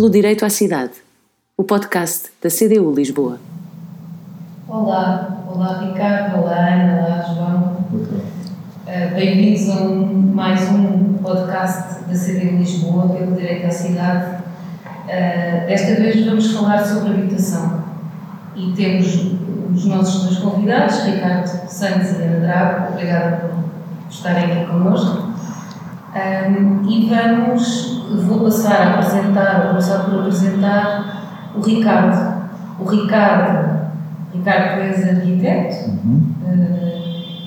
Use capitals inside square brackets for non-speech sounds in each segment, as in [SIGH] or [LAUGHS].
pelo Direito à Cidade, o podcast da CDU Lisboa. Olá, olá Ricardo, olá Ana, olá João. Uh, Bem-vindos a um, mais um podcast da CDU Lisboa pelo Direito à Cidade. Uh, desta vez vamos falar sobre habitação e temos os nossos dois convidados, Ricardo Santos e Ana Drago. Obrigada por estarem aqui connosco. Um, e vamos, vou passar a apresentar, vou começar por apresentar o Ricardo. O Ricardo, Ricardo és arquiteto uhum. uh,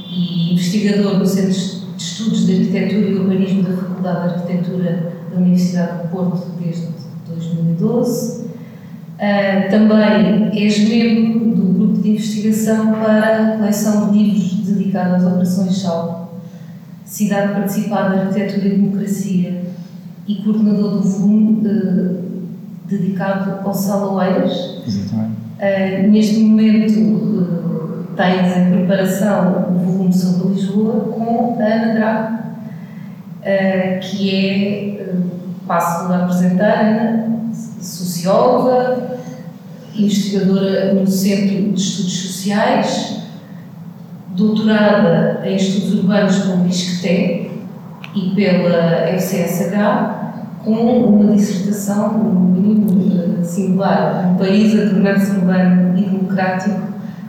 e investigador do Centro de Estudos de Arquitetura e Urbanismo da Faculdade de Arquitetura da Universidade do Porto desde 2012. Uh, também és membro do grupo de investigação para a coleção de livros dedicada às operações SAL Cidade Participada, Arquitetura e Democracia e coordenador do volume uh, dedicado ao Saloeiras. Exatamente. Uh, neste momento uh, tens em preparação o volume sobre Lisboa com a Ana Drago, que é, passo a apresentar, Ana, socióloga, investigadora no Centro de Estudos Sociais, doutorada em Estudos Urbanos pelo ISCTE e pela FCSH, com uma dissertação, no mínimo singular, um país a tornar-se urbano e democrático,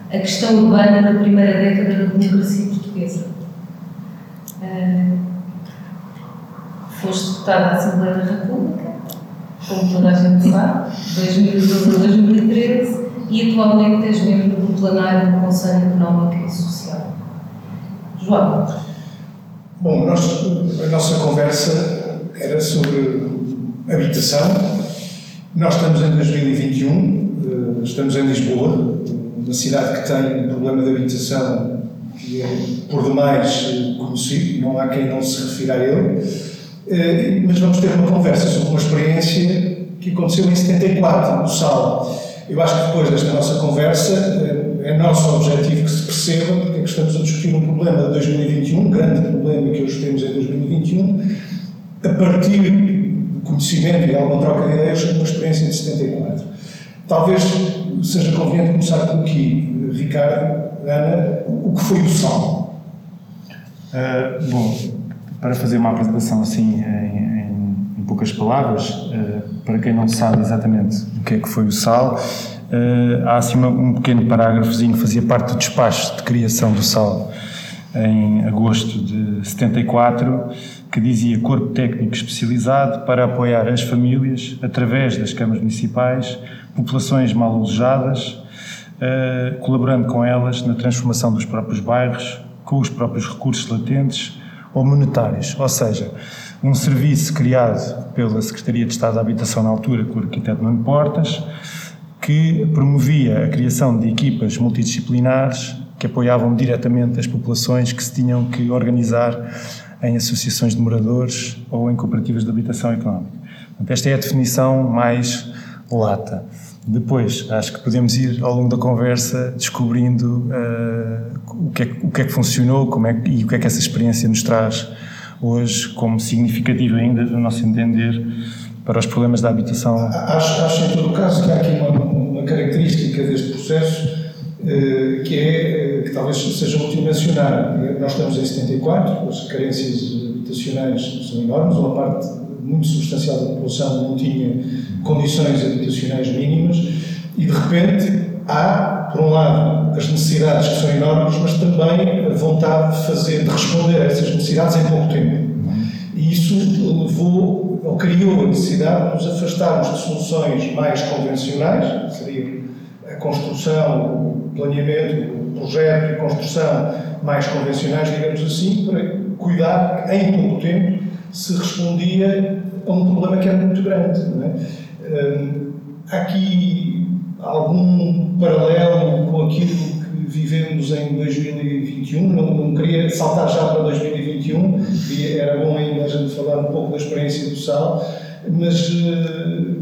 a questão urbana na primeira década da democracia portuguesa. Uh, foste deputada da Assembleia da República, como toda a gente sabe, 2012 a 2013, e atualmente és membro do plenário do Conselho Económico e Social. João. Bom, nós, a nossa conversa era sobre habitação. Nós estamos em 2021, eh, estamos em Lisboa, uma cidade que tem um problema de habitação que é por demais eh, conhecido, não há quem não se refira a ele. Eh, mas vamos ter uma conversa sobre uma experiência que aconteceu em 74, no Sal eu acho que depois desta nossa conversa é, é nosso objetivo que se perceba porque é que estamos a discutir um problema de 2021, um grande problema que hoje temos em 2021, a partir do conhecimento e alguma troca de ideias sobre uma experiência de 74. Talvez seja conveniente começar por aqui, Ricardo, Ana, o que foi o Salmo? Uh, bom, para fazer uma apresentação assim em, em poucas palavras, uh, para quem não sabe exatamente o que é que foi o SAL, uh, há assim um pequeno parágrafozinho que fazia parte do despacho de criação do SAL em agosto de 74, que dizia Corpo Técnico Especializado para apoiar as famílias, através das câmaras municipais, populações mal alojadas, uh, colaborando com elas na transformação dos próprios bairros, com os próprios recursos latentes ou monetários, ou seja, um serviço criado pela Secretaria de Estado da Habitação na altura, com o arquiteto Nuno Portas, que promovia a criação de equipas multidisciplinares que apoiavam diretamente as populações que se tinham que organizar em associações de moradores ou em cooperativas de habitação económica. Esta é a definição mais lata. Depois, acho que podemos ir ao longo da conversa descobrindo uh, o, que é, o que é que funcionou como é, e o que é que essa experiência nos traz hoje como significativo ainda, do nosso entender, para os problemas da habitação? Acho, acho em todo o caso que há aqui uma, uma característica deste processo eh, que é, eh, que talvez seja útil mencionar. Nós estamos em 74, as carências habitacionais são enormes, uma parte muito substancial da população não tinha condições habitacionais mínimas e de repente há, por um lado, as necessidades que são enormes, mas também a vontade de fazer, de responder a essas necessidades em pouco tempo. E isso levou, ou criou a necessidade de nos afastarmos de soluções mais convencionais, que seria a construção, o planeamento, o projeto e construção mais convencionais, digamos assim, para cuidar em pouco tempo se respondia a um problema que era muito grande. É? Hum, aqui algum paralelo com aquilo que vivemos em 2021. Não, não queria saltar já para 2021, e era bom ainda a gente falar um pouco da experiência do SAL, mas uh,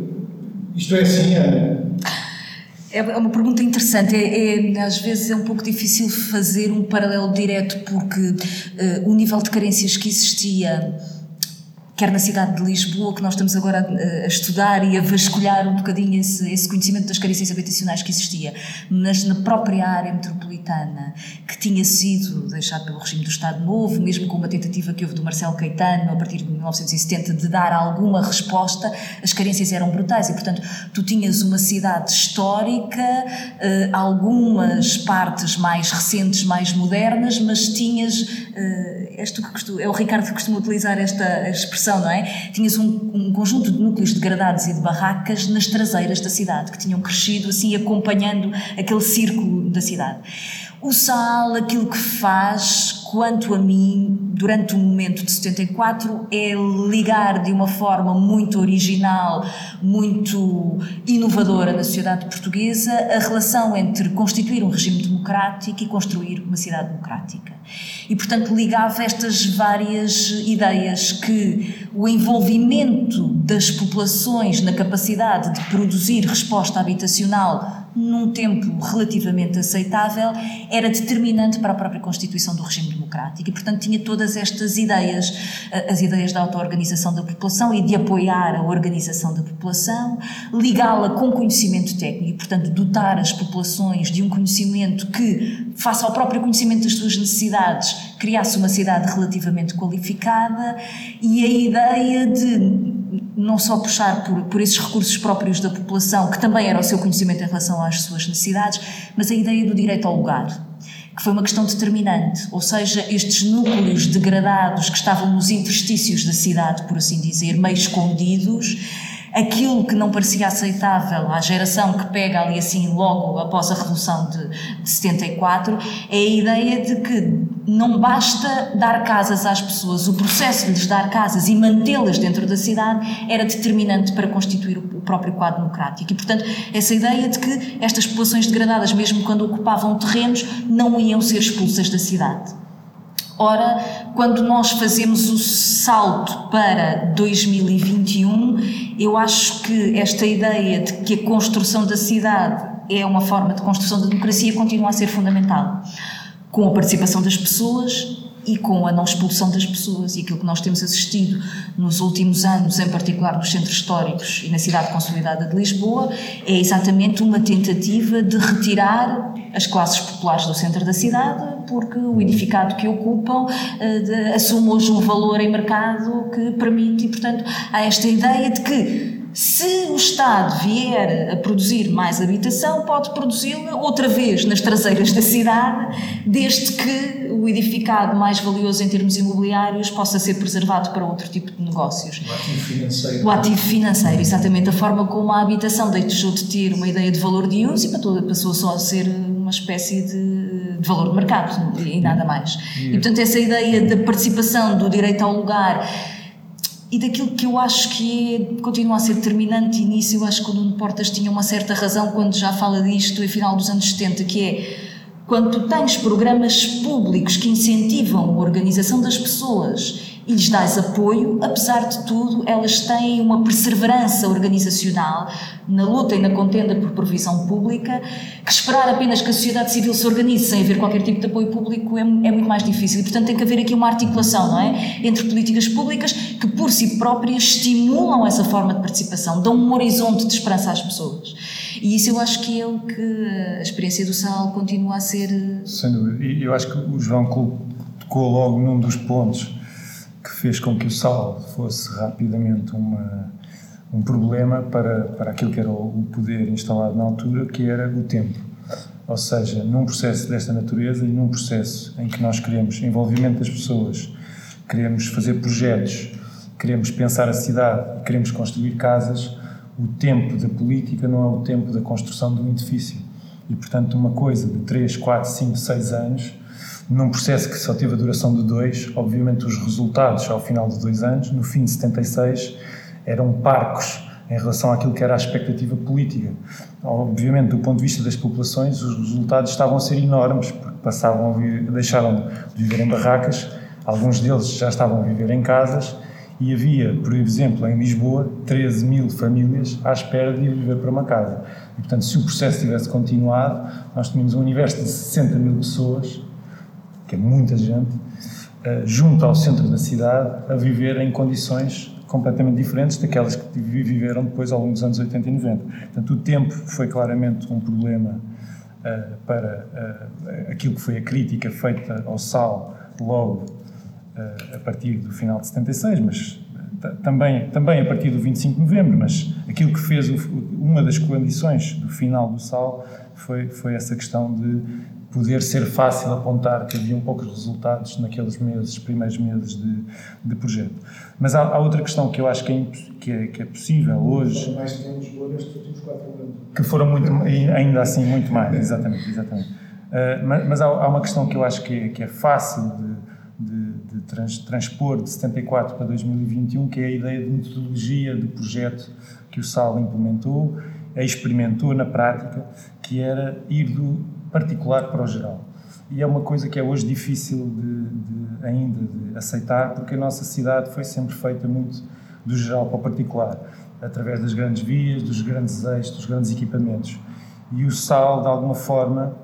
isto é assim, Ana. É, é uma pergunta interessante. É, é, às vezes é um pouco difícil fazer um paralelo direto, porque uh, o nível de carências que existia quer na cidade de Lisboa, que nós estamos agora a, a estudar e a vasculhar um bocadinho esse, esse, conhecimento das carências habitacionais que existia, mas na própria área metropolitana, que tinha sido deixado pelo regime do Estado Novo, mesmo com uma tentativa que houve do Marcelo Caetano, a partir de 1970, de dar alguma resposta, as carências eram brutais. E, portanto, tu tinhas uma cidade histórica, eh, algumas partes mais recentes, mais modernas, mas tinhas, eh, és tu que costumo, é o Ricardo que costuma utilizar esta expressão, não é? Tinhas um, um conjunto de núcleos degradados e de barracas nas traseiras da cidade, que tinham crescido assim acompanhando aquele círculo da cidade. O Sal, aquilo que faz, quanto a mim, durante o momento de 74, é ligar de uma forma muito original, muito inovadora na sociedade portuguesa, a relação entre constituir um regime democrático e construir uma cidade democrática. E, portanto, ligava estas várias ideias que o envolvimento das populações na capacidade de produzir resposta habitacional num tempo relativamente aceitável, era determinante para a própria constituição do regime democrático e, portanto, tinha todas estas ideias, as ideias da auto-organização da população e de apoiar a organização da população, ligá-la com conhecimento técnico e, portanto, dotar as populações de um conhecimento que, face ao próprio conhecimento das suas necessidades, criasse uma cidade relativamente qualificada e a ideia de não só puxar por, por esses recursos próprios da população, que também era o seu conhecimento em relação às suas necessidades, mas a ideia do direito ao lugar, que foi uma questão determinante, ou seja, estes núcleos degradados que estavam nos interstícios da cidade, por assim dizer, meio escondidos, aquilo que não parecia aceitável à geração que pega ali assim logo após a Revolução de, de 74, é a ideia de que não basta dar casas às pessoas, o processo de lhes dar casas e mantê-las dentro da cidade era determinante para constituir o próprio quadro democrático. E, portanto, essa ideia de que estas populações degradadas, mesmo quando ocupavam terrenos, não iam ser expulsas da cidade. Ora, quando nós fazemos o salto para 2021, eu acho que esta ideia de que a construção da cidade é uma forma de construção da democracia continua a ser fundamental. Com a participação das pessoas, e com a não expulsão das pessoas. E aquilo que nós temos assistido nos últimos anos, em particular nos centros históricos e na cidade consolidada de Lisboa, é exatamente uma tentativa de retirar as classes populares do centro da cidade, porque o edificado que ocupam uh, assume hoje um valor em mercado que permite, e portanto há esta ideia de que se o Estado vier a produzir mais habitação, pode produzi-la outra vez nas traseiras da cidade, desde que o edificado mais valioso em termos imobiliários possa ser preservado para outro tipo de negócios. O ativo financeiro. O ativo financeiro, exatamente. A forma como a habitação deixou de ter uma ideia de valor de uso e passou só a ser uma espécie de, de valor de mercado e nada mais. E, portanto, essa ideia da participação do direito ao lugar e daquilo que eu acho que é, continua a ser determinante, e nisso eu acho que o Nuno Portas tinha uma certa razão quando já fala disto, no final dos anos 70, que é quando tu tens programas públicos que incentivam a organização das pessoas e lhes dás apoio, apesar de tudo, elas têm uma perseverança organizacional na luta e na contenda por provisão pública, que esperar apenas que a sociedade civil se organize sem haver qualquer tipo de apoio público é, é muito mais difícil. E, portanto, tem que haver aqui uma articulação, não é? Entre políticas públicas que, por si próprias, estimulam essa forma de participação, dão um horizonte de esperança às pessoas. E isso eu acho que é o que a experiência do SAL continua a ser. Sem dúvida. E eu acho que o João tocou logo num dos pontos que fez com que o sal fosse rapidamente uma, um problema para, para aquilo que era o poder instalado na altura, que era o tempo. Ou seja, num processo desta natureza e num processo em que nós queremos envolvimento das pessoas, queremos fazer projetos, queremos pensar a cidade, queremos construir casas, o tempo da política não é o tempo da construção de um edifício. E, portanto, uma coisa de 3, 4, 5, 6 anos num processo que só teve a duração de dois, obviamente os resultados ao final de dois anos, no fim de 76, eram parcos em relação àquilo que era a expectativa política. Obviamente, do ponto de vista das populações, os resultados estavam a ser enormes, porque passavam a deixaram de viver em barracas, alguns deles já estavam a viver em casas, e havia, por exemplo, em Lisboa, 13 mil famílias à espera de ir viver para uma casa. E, portanto, se o processo tivesse continuado, nós tínhamos um universo de 60 mil pessoas que é muita gente, junto ao centro da cidade, a viver em condições completamente diferentes daquelas que viveram depois ao longo dos anos 80 e 90. Portanto, o tempo foi claramente um problema uh, para uh, aquilo que foi a crítica feita ao sal logo a partir do final de 76, mas também, também a partir do 25 de novembro, mas aquilo que fez o, uma das condições do final do sal foi, foi essa questão de poder ser fácil apontar que haviam poucos resultados naqueles meses, primeiros meses de, de projeto. Mas há, há, outra questão que eu acho que é, que é, que é possível hoje. Mais que nestes últimos quatro anos. Que foram muito, ainda assim, muito mais, exatamente. exatamente. Uh, mas, mas há, há, uma questão que eu acho que é, que é fácil de trans, transpor de 74 para 2021, que é a ideia de metodologia de projeto que o SAL implementou, experimentou na prática, que era ir do particular para o geral. E é uma coisa que é hoje difícil de, de, ainda de aceitar, porque a nossa cidade foi sempre feita muito do geral para o particular, através das grandes vias, dos grandes eixos, dos grandes equipamentos. E o SAL, de alguma forma,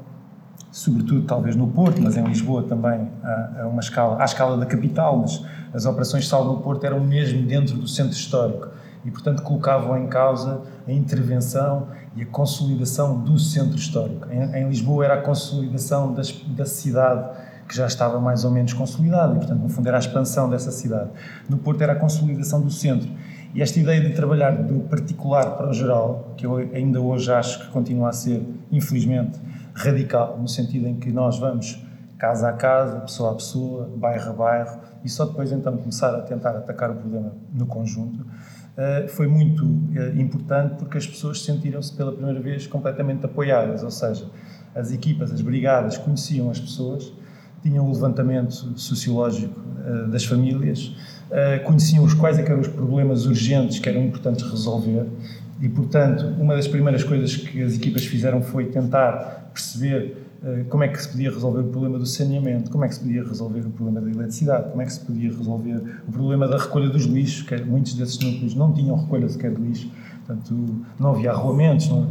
sobretudo talvez no Porto, mas em Lisboa também, a, uma escala, à escala da capital, mas as operações SAL no Porto eram mesmo dentro do centro histórico e, portanto, colocavam em causa a intervenção e a consolidação do centro histórico. Em, em Lisboa era a consolidação das, da cidade que já estava mais ou menos consolidada e, portanto, no fundo era a expansão dessa cidade. No Porto era a consolidação do centro. E esta ideia de trabalhar do particular para o geral, que eu ainda hoje acho que continua a ser, infelizmente, radical, no sentido em que nós vamos casa a casa, pessoa a pessoa, bairro a bairro, e só depois então começar a tentar atacar o problema no conjunto, eh, foi muito eh, importante porque as pessoas sentiram-se pela primeira vez completamente apoiadas, ou seja, as equipas, as brigadas conheciam as pessoas, tinham o levantamento sociológico eh, das famílias, conheciam os quais é eram os problemas urgentes que eram importantes resolver e, portanto, uma das primeiras coisas que as equipas fizeram foi tentar perceber eh, como é que se podia resolver o problema do saneamento, como é que se podia resolver o problema da eletricidade, como é que se podia resolver o problema da recolha dos lixos, que muitos desses núcleos não tinham recolha sequer de lixo, portanto não havia arruamentos, não,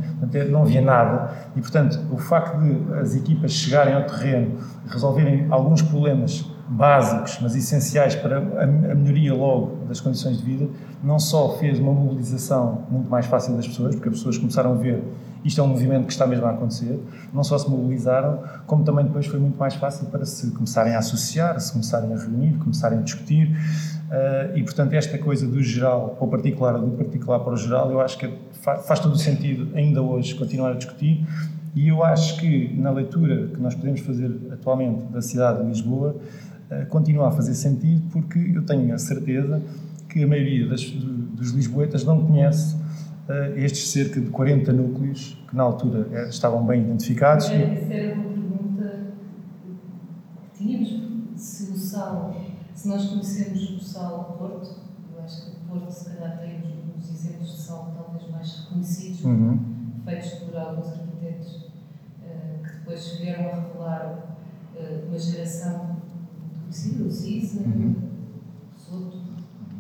não havia nada, e portanto o facto de as equipas chegarem ao terreno, resolverem alguns problemas básicos, mas essenciais para a melhoria logo das condições de vida, não só fez uma mobilização muito mais fácil das pessoas, porque as pessoas começaram a ver isto é um movimento que está mesmo a acontecer. Não só se mobilizaram, como também depois foi muito mais fácil para se começarem a associar, se começarem a reunir, começarem a discutir. Uh, e, portanto, esta coisa do geral para o particular, do particular para o geral, eu acho que faz todo o sentido ainda hoje continuar a discutir. E eu acho que na leitura que nós podemos fazer atualmente da cidade de Lisboa, continua a fazer sentido, porque eu tenho a certeza que a maioria das, dos lisboetas não conhece uh, estes cerca de 40 núcleos que na altura eh, estavam bem identificados. Essa era uma pergunta. Tínhamos, se o sal, se nós conhecemos o sal Porto, eu acho que o Porto se calhar tem os exemplos de sal talvez mais reconhecidos, uhum. feitos por alguns arquitetos uh, que depois vieram a revelar uh, uma geração conhecida, o Cisne, uhum. Soto,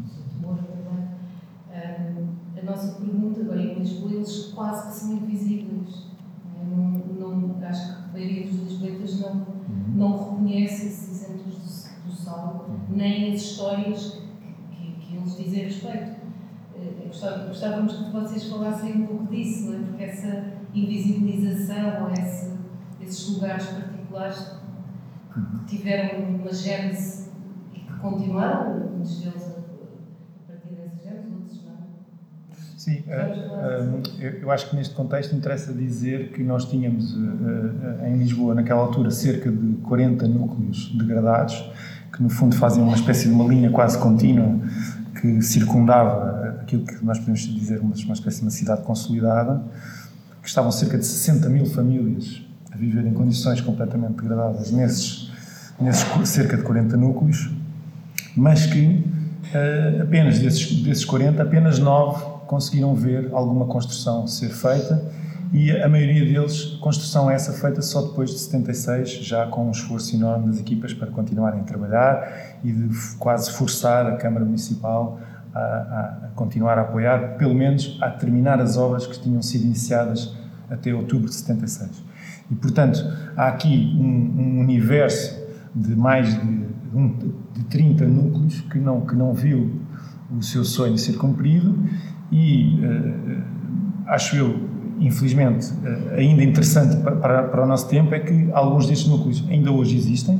Soto Moura também. Um, a nossa pergunta, bem, em Lisboa eles quase que são invisíveis. Não, não, acho que a maioria dos lisboetas não, uhum. não reconhece esses exemplos do, do sal, uhum. nem as histórias que, que, que eles dizem a respeito. Eh, gostávamos que vocês falassem um pouco disso, não é? porque essa invisibilização, esse, esses lugares particulares. Tiveram uma gênese e que continuaram, muitos deles Sim, uh, eu acho que neste contexto interessa dizer que nós tínhamos uh, uh, em Lisboa, naquela altura, cerca de 40 núcleos degradados, que no fundo faziam uma espécie de uma linha quase contínua que circundava aquilo que nós podemos dizer uma, uma espécie de uma cidade consolidada, que estavam cerca de 60 mil famílias a viver em condições completamente degradadas nesses, nesses cerca de 40 núcleos, mas que apenas desses, desses 40, apenas 9 conseguiram ver alguma construção ser feita e a maioria deles, construção essa feita só depois de 76, já com um esforço enorme das equipas para continuarem a trabalhar e de quase forçar a Câmara Municipal a, a continuar a apoiar, pelo menos a terminar as obras que tinham sido iniciadas até outubro de 76. E, portanto, há aqui um, um universo de mais de, de 30 núcleos que não, que não viu o seu sonho ser cumprido e uh, acho eu, infelizmente, uh, ainda interessante para, para, o nosso tempo é que alguns destes núcleos ainda hoje existem.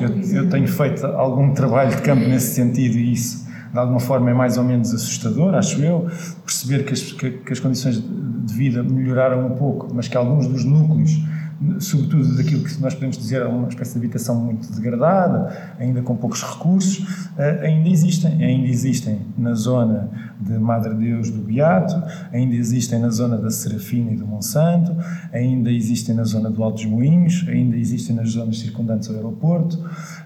Eu, eu tenho feito algum trabalho de campo nesse sentido e isso de alguma forma é mais ou menos assustador, acho eu, perceber que as, que, que as condições de vida melhoraram um pouco, mas que alguns dos núcleos sobretudo daquilo que nós podemos dizer uma espécie de habitação muito degradada, ainda com poucos recursos, eh, ainda existem. Ainda existem na zona de Madre Deus do Beato, ainda existem na zona da Serafina e do Monsanto, ainda existem na zona do Alto dos Moinhos, ainda existem nas zonas circundantes ao aeroporto,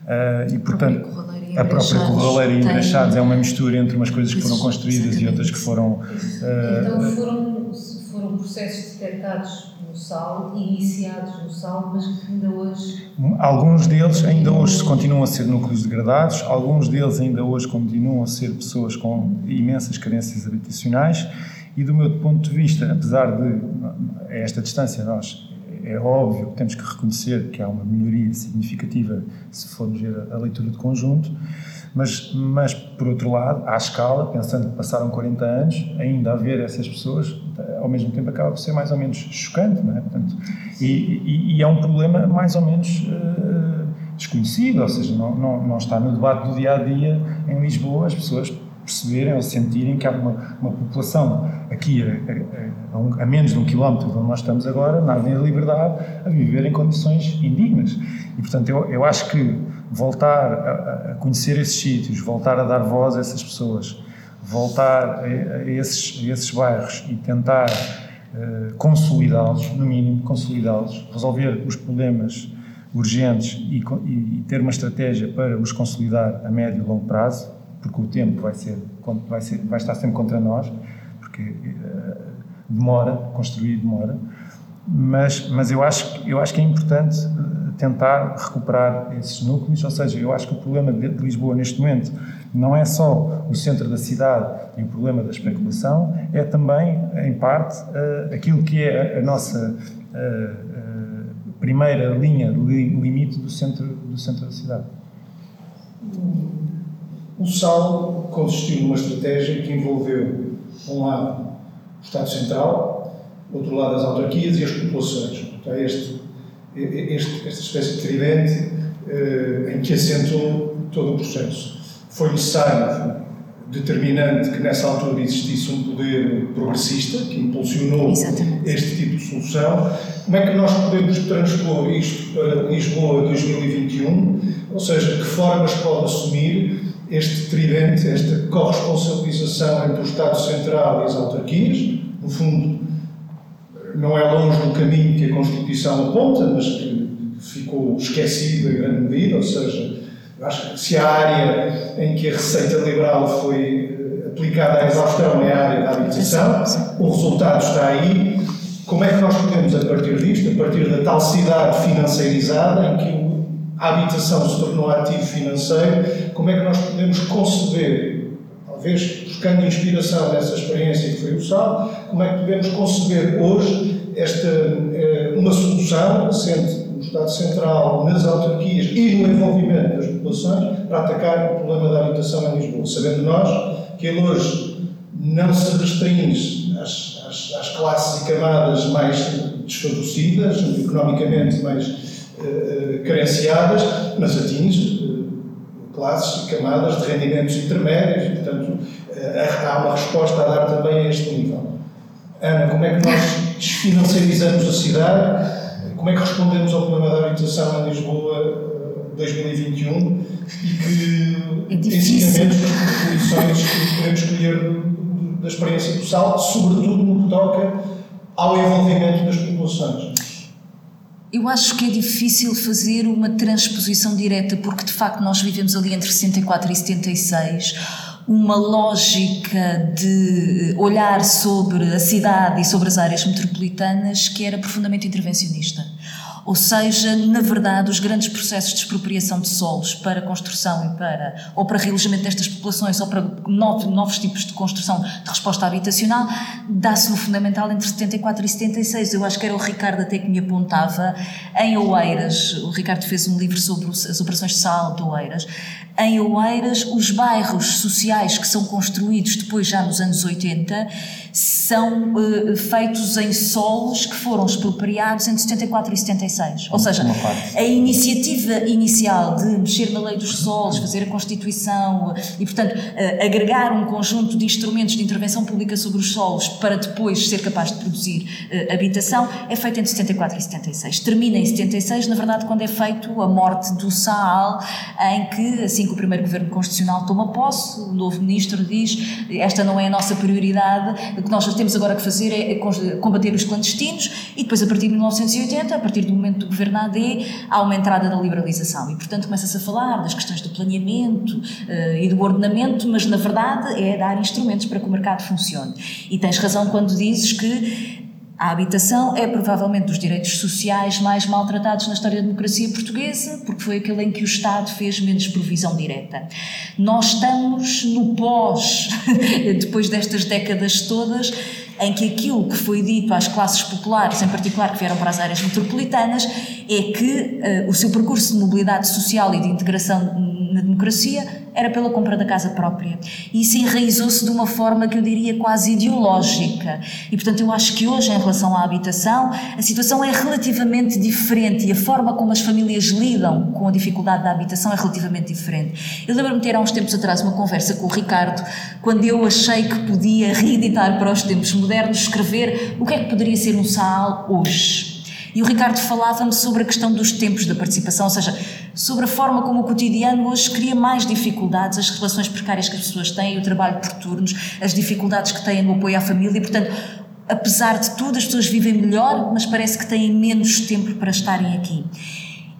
eh, e portanto a própria Corraleira e Engraxados é uma mistura entre umas coisas que foram construídas e outras que foram... Então foram, foram processos detectados sal, iniciados no sal, mas que ainda hoje. Alguns deles ainda hoje continuam a ser núcleos degradados, alguns deles ainda hoje continuam a ser pessoas com imensas carências habitacionais, e do meu ponto de vista, apesar de a esta distância nós é óbvio que temos que reconhecer que há uma melhoria significativa se formos ver a leitura de conjunto, mas, mas, por outro lado, à escala, pensando que passaram 40 anos, ainda haver essas pessoas, ao mesmo tempo acaba por ser mais ou menos chocante, não é? Portanto, e, e, e, é um problema mais ou menos uh, desconhecido, ou seja, não, não, não está no debate do dia a dia em Lisboa as pessoas perceberem ou sentirem que há uma, uma população aqui a, a, a, a, menos de um quilómetro de onde nós estamos agora, na Avenida Liberdade, a viver em condições indignas. E, portanto, eu, eu acho que voltar a, conhecer esses sítios, voltar a dar voz a essas pessoas, voltar a, esses, a esses bairros e tentar uh, consolidá-los, no mínimo, consolidá-los, resolver os problemas urgentes e, e, ter uma estratégia para os consolidar a médio e longo prazo, porque o tempo vai, ser, vai, ser, vai estar sempre contra nós, porque uh, demora, construir demora, mas, mas eu, acho, eu acho que é importante tentar recuperar esses núcleos, ou seja, eu acho que o problema de Lisboa neste momento não é só o centro da cidade e o problema da especulação, é também, em parte, uh, aquilo que é a, nossa uh, uh, primeira linha limite do centro, do centro da cidade. O SAL consistiu numa estratégia que envolveu, um lado, o Estado Central, outro lado, as autarquias e as populações. Portanto, é este este, esta espécie de tridente em que assentou todo o processo. Foi necessário, determinante, que nessa altura existisse um poder progressista que impulsionou Exatamente. este tipo de solução. Como é que nós podemos transpor isto para Lisboa 2021? Ou seja, que formas pode assumir este tridente, esta corresponsabilização entre o Estado Central e as autarquias? No fundo, não é longe do caminho que a Constituição aponta, mas que ficou esquecido em grande medida, ou seja, acho que se a área em que a receita liberal foi eh, aplicada à exaustão é a área da habitação, o resultado está aí. Como é que nós podemos, a partir disto, a partir da tal cidade financeirizada, em que a habitação se tornou ativo financeiro, como é que nós podemos conceber, talvez buscando inspiração nessa experiência que foi o SAL, como é que podemos conceber hoje esta, eh, uma solução no Estado Central, nas autarquias e no envolvimento das populações para atacar o problema da habitação em Lisboa, sabendo nós que ele hoje não se restringe às, às, às classes e camadas mais desfavorecidas, economicamente mais uh, carenciadas, mas atinge uh, classes e camadas de rendimentos intermédios e, portanto, uh, há uma resposta a dar também a este nível. Ana, como é que nós desfinanciarizamos a cidade? Como é que respondemos ao problema da habitação em Lisboa 2021 e que é ensinamentos, lições que podemos escolher da experiência do SAL, sobretudo no que toca ao envolvimento das populações? Eu acho que é difícil fazer uma transposição direta, porque de facto nós vivemos ali entre 64 e 76 uma lógica de olhar sobre a cidade e sobre as áreas metropolitanas que era profundamente intervencionista. Ou seja, na verdade, os grandes processos de expropriação de solos para construção e para, ou para realojamento destas populações, ou para novos, novos tipos de construção de resposta habitacional, dá-se no fundamental entre 74 e 76. Eu acho que era o Ricardo até que me apontava em Oeiras, o Ricardo fez um livro sobre as operações de sal de Oeiras, em Oeiras, os bairros sociais que são construídos depois, já nos anos 80, são uh, feitos em solos que foram expropriados entre 74 e 76. Ou seja, a iniciativa inicial de mexer na lei dos solos, fazer a Constituição e, portanto, uh, agregar um conjunto de instrumentos de intervenção pública sobre os solos para depois ser capaz de produzir uh, habitação, é feita entre 74 e 76. Termina em 76, na verdade, quando é feito a morte do Saal, em que, assim que o primeiro governo constitucional toma posse, o novo ministro diz esta não é a nossa prioridade, o que nós temos agora que fazer é combater os clandestinos e depois a partir de 1980, a partir do momento do governo AD, há uma entrada da liberalização e portanto começa-se a falar das questões do planeamento uh, e do ordenamento, mas na verdade é dar instrumentos para que o mercado funcione. E tens razão quando dizes que a habitação é provavelmente dos direitos sociais mais maltratados na história da democracia portuguesa, porque foi aquele em que o Estado fez menos provisão direta. Nós estamos no pós, [LAUGHS] depois destas décadas todas, em que aquilo que foi dito às classes populares, em particular que vieram para as áreas metropolitanas, é que uh, o seu percurso de mobilidade social e de integração na democracia era pela compra da casa própria. E isso enraizou-se de uma forma que eu diria quase ideológica. E portanto eu acho que hoje, em relação à habitação, a situação é relativamente diferente e a forma como as famílias lidam com a dificuldade da habitação é relativamente diferente. Eu lembro-me de ter há uns tempos atrás uma conversa com o Ricardo, quando eu achei que podia reeditar para os tempos modernos, escrever o que é que poderia ser um SAAL hoje. E o Ricardo falava-me sobre a questão dos tempos da participação, ou seja, sobre a forma como o cotidiano hoje cria mais dificuldades, as relações precárias que as pessoas têm, o trabalho por turnos, as dificuldades que têm no apoio à família, e portanto, apesar de tudo, as pessoas vivem melhor, mas parece que têm menos tempo para estarem aqui.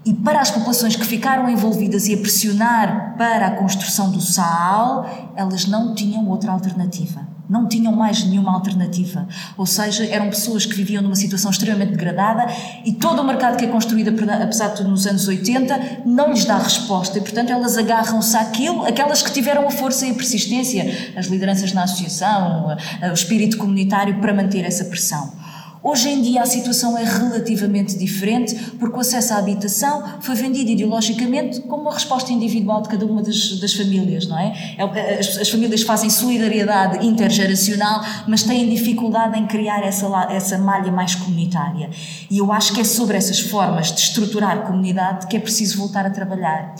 E para as populações que ficaram envolvidas e a pressionar para a construção do SAAL, elas não tinham outra alternativa não tinham mais nenhuma alternativa. Ou seja, eram pessoas que viviam numa situação extremamente degradada e todo o mercado que é construído, apesar de tudo, nos anos 80, não lhes dá resposta. E, portanto, elas agarram-se àquilo, aquelas que tiveram a força e a persistência, as lideranças na associação, o espírito comunitário para manter essa pressão. Hoje em dia a situação é relativamente diferente porque o acesso à habitação foi vendido ideologicamente como uma resposta individual de cada uma das, das famílias, não é? é as, as, famílias fazem solidariedade intergeracional, mas têm dificuldade em criar essa, essa malha mais comunitária. E eu acho que é sobre essas formas de estruturar comunidade que é preciso voltar a trabalhar.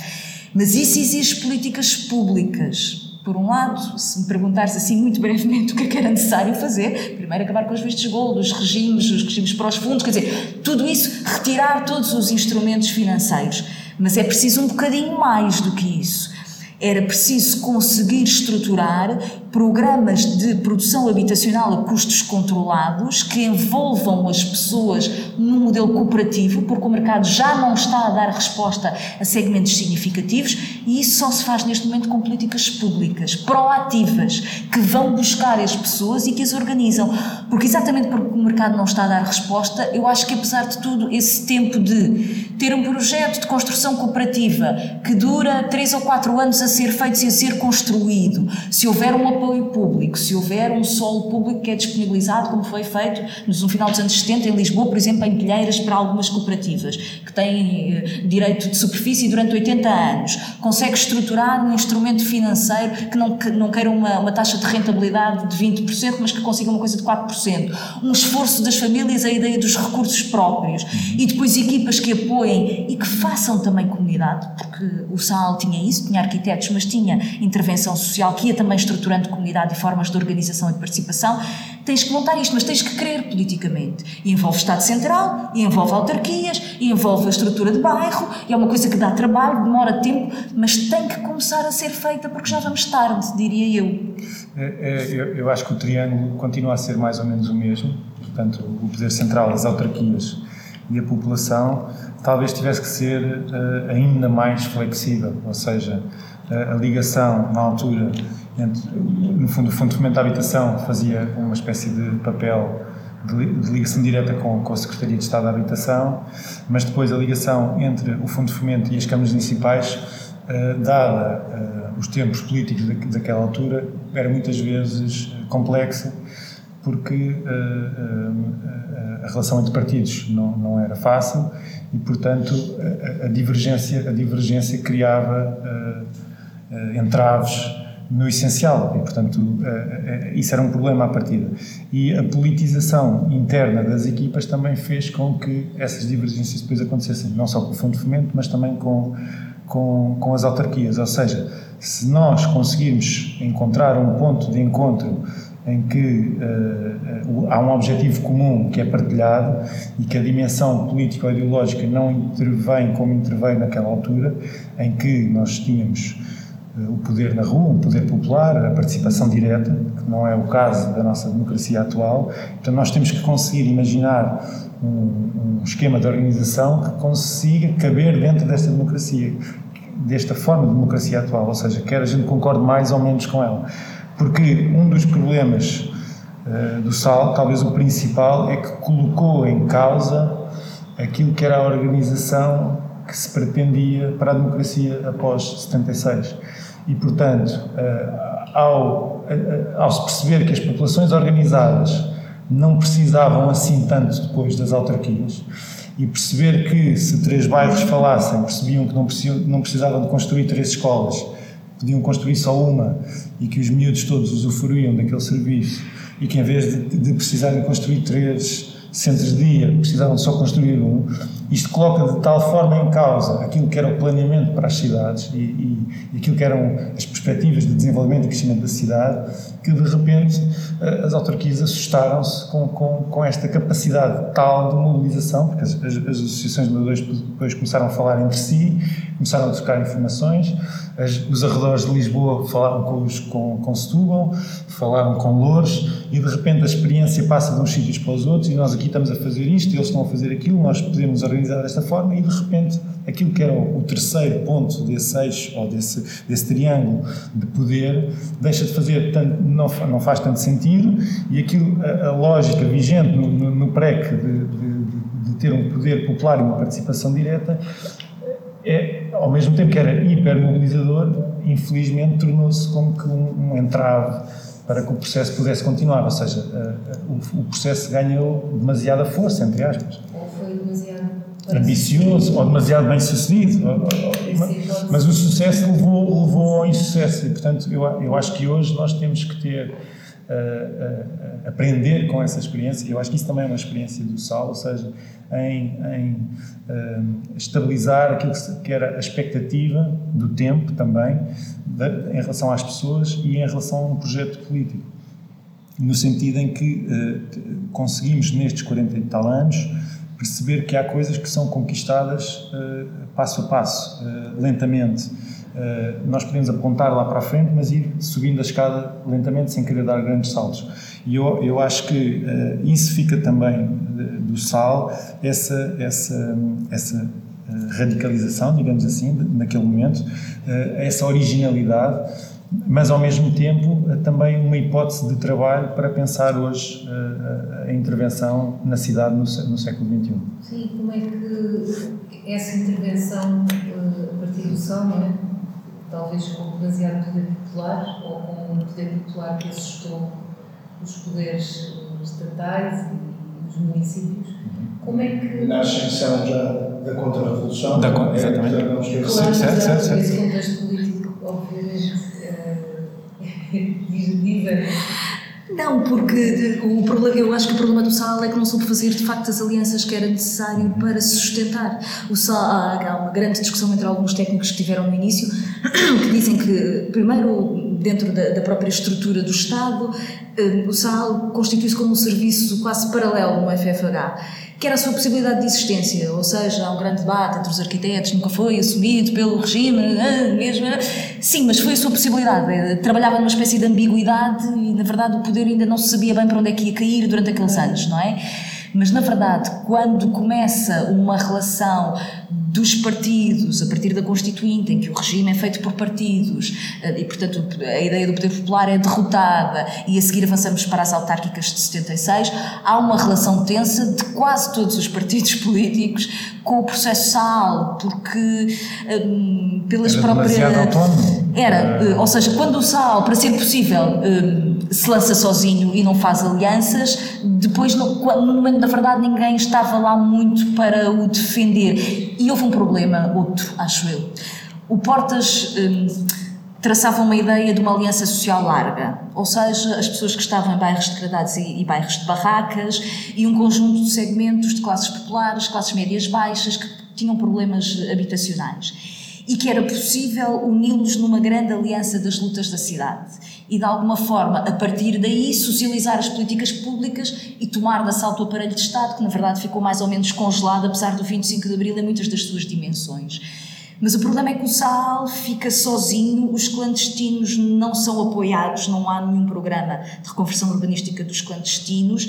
Mas isso exige políticas públicas por um lado, se me perguntares assim muito brevemente o que é que era necessário fazer, primeiro acabar com os vistos gold, os regimes, os regimes para os fundos, quer dizer, tudo isso, retirar todos os instrumentos financeiros. Mas é preciso um bocadinho mais do que isso. Era preciso conseguir estruturar programas de produção habitacional a custos controlados que envolvam as pessoas num modelo cooperativo, porque o mercado já não está a dar resposta a segmentos significativos e isso só se faz neste momento com políticas públicas, proativas, que vão buscar as pessoas e que as organizam. Porque exatamente porque o mercado não está a dar resposta, eu acho que apesar de tudo, esse tempo de ter um projeto de construção cooperativa que dura 3 ou 4 anos a ser feito e a ser construído, se houver um apoio apoio público, se houver um solo público que é disponibilizado, como foi feito no final dos anos 70 em Lisboa, por exemplo, em Pilheiras, para algumas cooperativas, que têm eh, direito de superfície durante 80 anos, consegue estruturar um instrumento financeiro que não, que não queira uma, uma taxa de rentabilidade de 20%, mas que consiga uma coisa de 4%. Um esforço das famílias, a ideia dos recursos próprios. E depois equipas que apoiem e que façam também comunidade, porque o SAL tinha isso, tinha arquitetos, mas tinha intervenção social que ia também estruturando comunidade e formas de organização e de participação, tens que montar isto, mas tens que querer politicamente. E envolve Estado Central, e envolve autarquias, e envolve a estrutura de bairro, e é uma coisa que dá trabalho, demora tempo, mas tem que começar a ser feita porque já vamos tarde, diria eu. É, é, eu, eu acho que o triângulo continua a ser mais ou menos o mesmo, portanto, o poder central, as autarquias e a população, talvez tivesse que ser uh, ainda mais flexível, ou seja, a ligação na altura no fundo, o Fundo de Fomento da Habitação fazia uma espécie de papel de ligação direta com, a Secretaria de Estado da Habitação, mas depois a ligação entre o Fundo de Fomento e as câmaras municipais, uh, dada uh, os tempos políticos da, daquela altura, era muitas vezes complexa, porque a relação entre partidos não, era fácil e, portanto, a divergência, a divergência criava entraves no essencial e, portanto, isso era um problema à partida. E a politização interna das equipas também fez com que essas divergências depois acontecessem, não só com o Fundo de Fomento, mas também com, com, com as autarquias. Ou seja, se nós conseguirmos encontrar um ponto de encontro em que uh, há um objetivo comum que é partilhado e que a dimensão política ou ideológica não intervém como interveio naquela altura, em que nós tínhamos o poder na rua, o poder popular, a participação direta, que não é o caso da nossa democracia atual. Portanto, nós temos que conseguir imaginar um, um esquema de organização que consiga caber dentro desta democracia, desta forma de democracia atual, ou seja, quer a gente concorde mais ou menos com ela. Porque um dos problemas uh, do SAL, talvez o principal, é que colocou em causa aquilo que era a organização que se pretendia para a democracia após 76. E, portanto, uh, ao, uh, ao se perceber que as populações organizadas não precisavam assim tanto depois das autarquias, e perceber que se três bairros falassem, percebiam que não, não precisavam de construir três escolas, podiam construir só uma e que os miúdos todos usufruíam daquele serviço e que em vez de, de precisarem construir três centros de dia, precisavam só construir um, isto coloca de tal forma em causa aquilo que era o planeamento para as cidades e, e, e aquilo que eram as perspectivas de desenvolvimento e crescimento da cidade, que de repente eh, as autarquias assustaram-se com, com, com, esta capacidade tal de mobilização, porque as, as, as associações de moradores depois começaram a falar entre si, começaram a trocar informações, as, os arredores de Lisboa falaram com, os, com, com Setúbal, falaram com Louros, e de repente a experiência passa de uns sítios para os outros, e nós aqui estamos a fazer isto, eles estão a fazer aquilo, nós podemos organizar desta forma, e de repente aquilo que era o, terceiro ponto desse eixo, ou desse, desse triângulo de poder, deixa de fazer tanto, não, não faz tanto sentido, e aquilo, a, a lógica vigente no, no, no PREC de, de, de ter um poder popular e uma participação direta é, ao mesmo tempo que era hipermobilizador, infelizmente tornou-se como que um, um entrave para que o processo pudesse continuar, ou seja, uh, uh, o, o, processo ganhou demasiada força, entre aspas. Ou foi demasiado ambicioso ou demasiado bem sucedido, mas o sucesso levou, levou ao insucesso e, portanto, eu, eu acho que hoje nós temos que ter uh, aprender com essa experiência. Eu acho que isso também é uma experiência do Sal, ou seja, em, em uh, estabilizar aquilo que era a expectativa do tempo também, de, em relação às pessoas e em relação a um projeto político. No sentido em que uh, conseguimos, nestes 40 e tal anos, perceber que há coisas que são conquistadas passo a passo, lentamente eh, nós podemos apontar lá para a frente, mas ir subindo a escada lentamente, sem querer dar grandes saltos. E eu, eu acho que uh, isso fica também uh, do sal, essa, essa, essa radicalização, digamos assim, naquele momento, essa originalidade, mas ao mesmo tempo também uma hipótese de trabalho para pensar hoje a intervenção na cidade no, no século XXI. Sim, como é que essa intervenção a partir do sal, não é? Talvez com demasiado poder popular ou com um poder popular que assustou os poderes estatais e os municípios. Como é que. Na ascensão já da contra-revolução. Da, é, exatamente. É, claro, certo, certo, certo. Esse contexto político, obviamente, uh, [LAUGHS] diz, não, porque o problema, eu acho que o problema do SAL é que não soube fazer de facto as alianças que era necessário para sustentar. O SAL, há uma grande discussão entre alguns técnicos que tiveram no início, [CLEARS THROAT] que dizem que, primeiro, dentro da, da própria estrutura do Estado, eh, o SAL constitui-se como um serviço quase paralelo no FFH que era a sua possibilidade de existência, ou seja, há um grande debate entre os arquitetos, nunca foi assumido pelo regime, [LAUGHS] ah, mesmo. Sim, mas foi a sua possibilidade. Eh, trabalhava numa espécie de ambiguidade e, na verdade, o poder ainda não se sabia bem para onde é que ia cair durante aqueles anos, não é? Mas, na verdade, quando começa uma relação dos partidos, a partir da Constituinte, em que o regime é feito por partidos eh, e, portanto, a ideia do poder popular é derrotada e a seguir avançamos para as autárquicas de 76, há uma relação tensa de quase todos os partidos [LAUGHS] políticos com o processo SAL, porque um, pelas Era próprias. autónomo. Era, uh, ou seja, quando o SAL, para ser possível, um, se lança sozinho e não faz alianças, depois, no, momento da verdade, ninguém estava lá muito para o defender. E houve um problema, outro, acho eu. O Portas. Um, traçava uma ideia de uma aliança social larga, ou seja, as pessoas que estavam em bairros degradados e, e, bairros de barracas e um conjunto de segmentos de classes populares, classes médias baixas que tinham problemas habitacionais e que era possível uni-los numa grande aliança das lutas da cidade e de alguma forma, a partir daí, socializar as políticas públicas e tomar de assalto o aparelho de Estado, que na verdade ficou mais ou menos congelado, apesar do 25 de Abril em muitas das suas dimensões. Mas o problema é que o SAL fica sozinho, os clandestinos não são apoiados, não há nenhum programa de reconversão urbanística dos clandestinos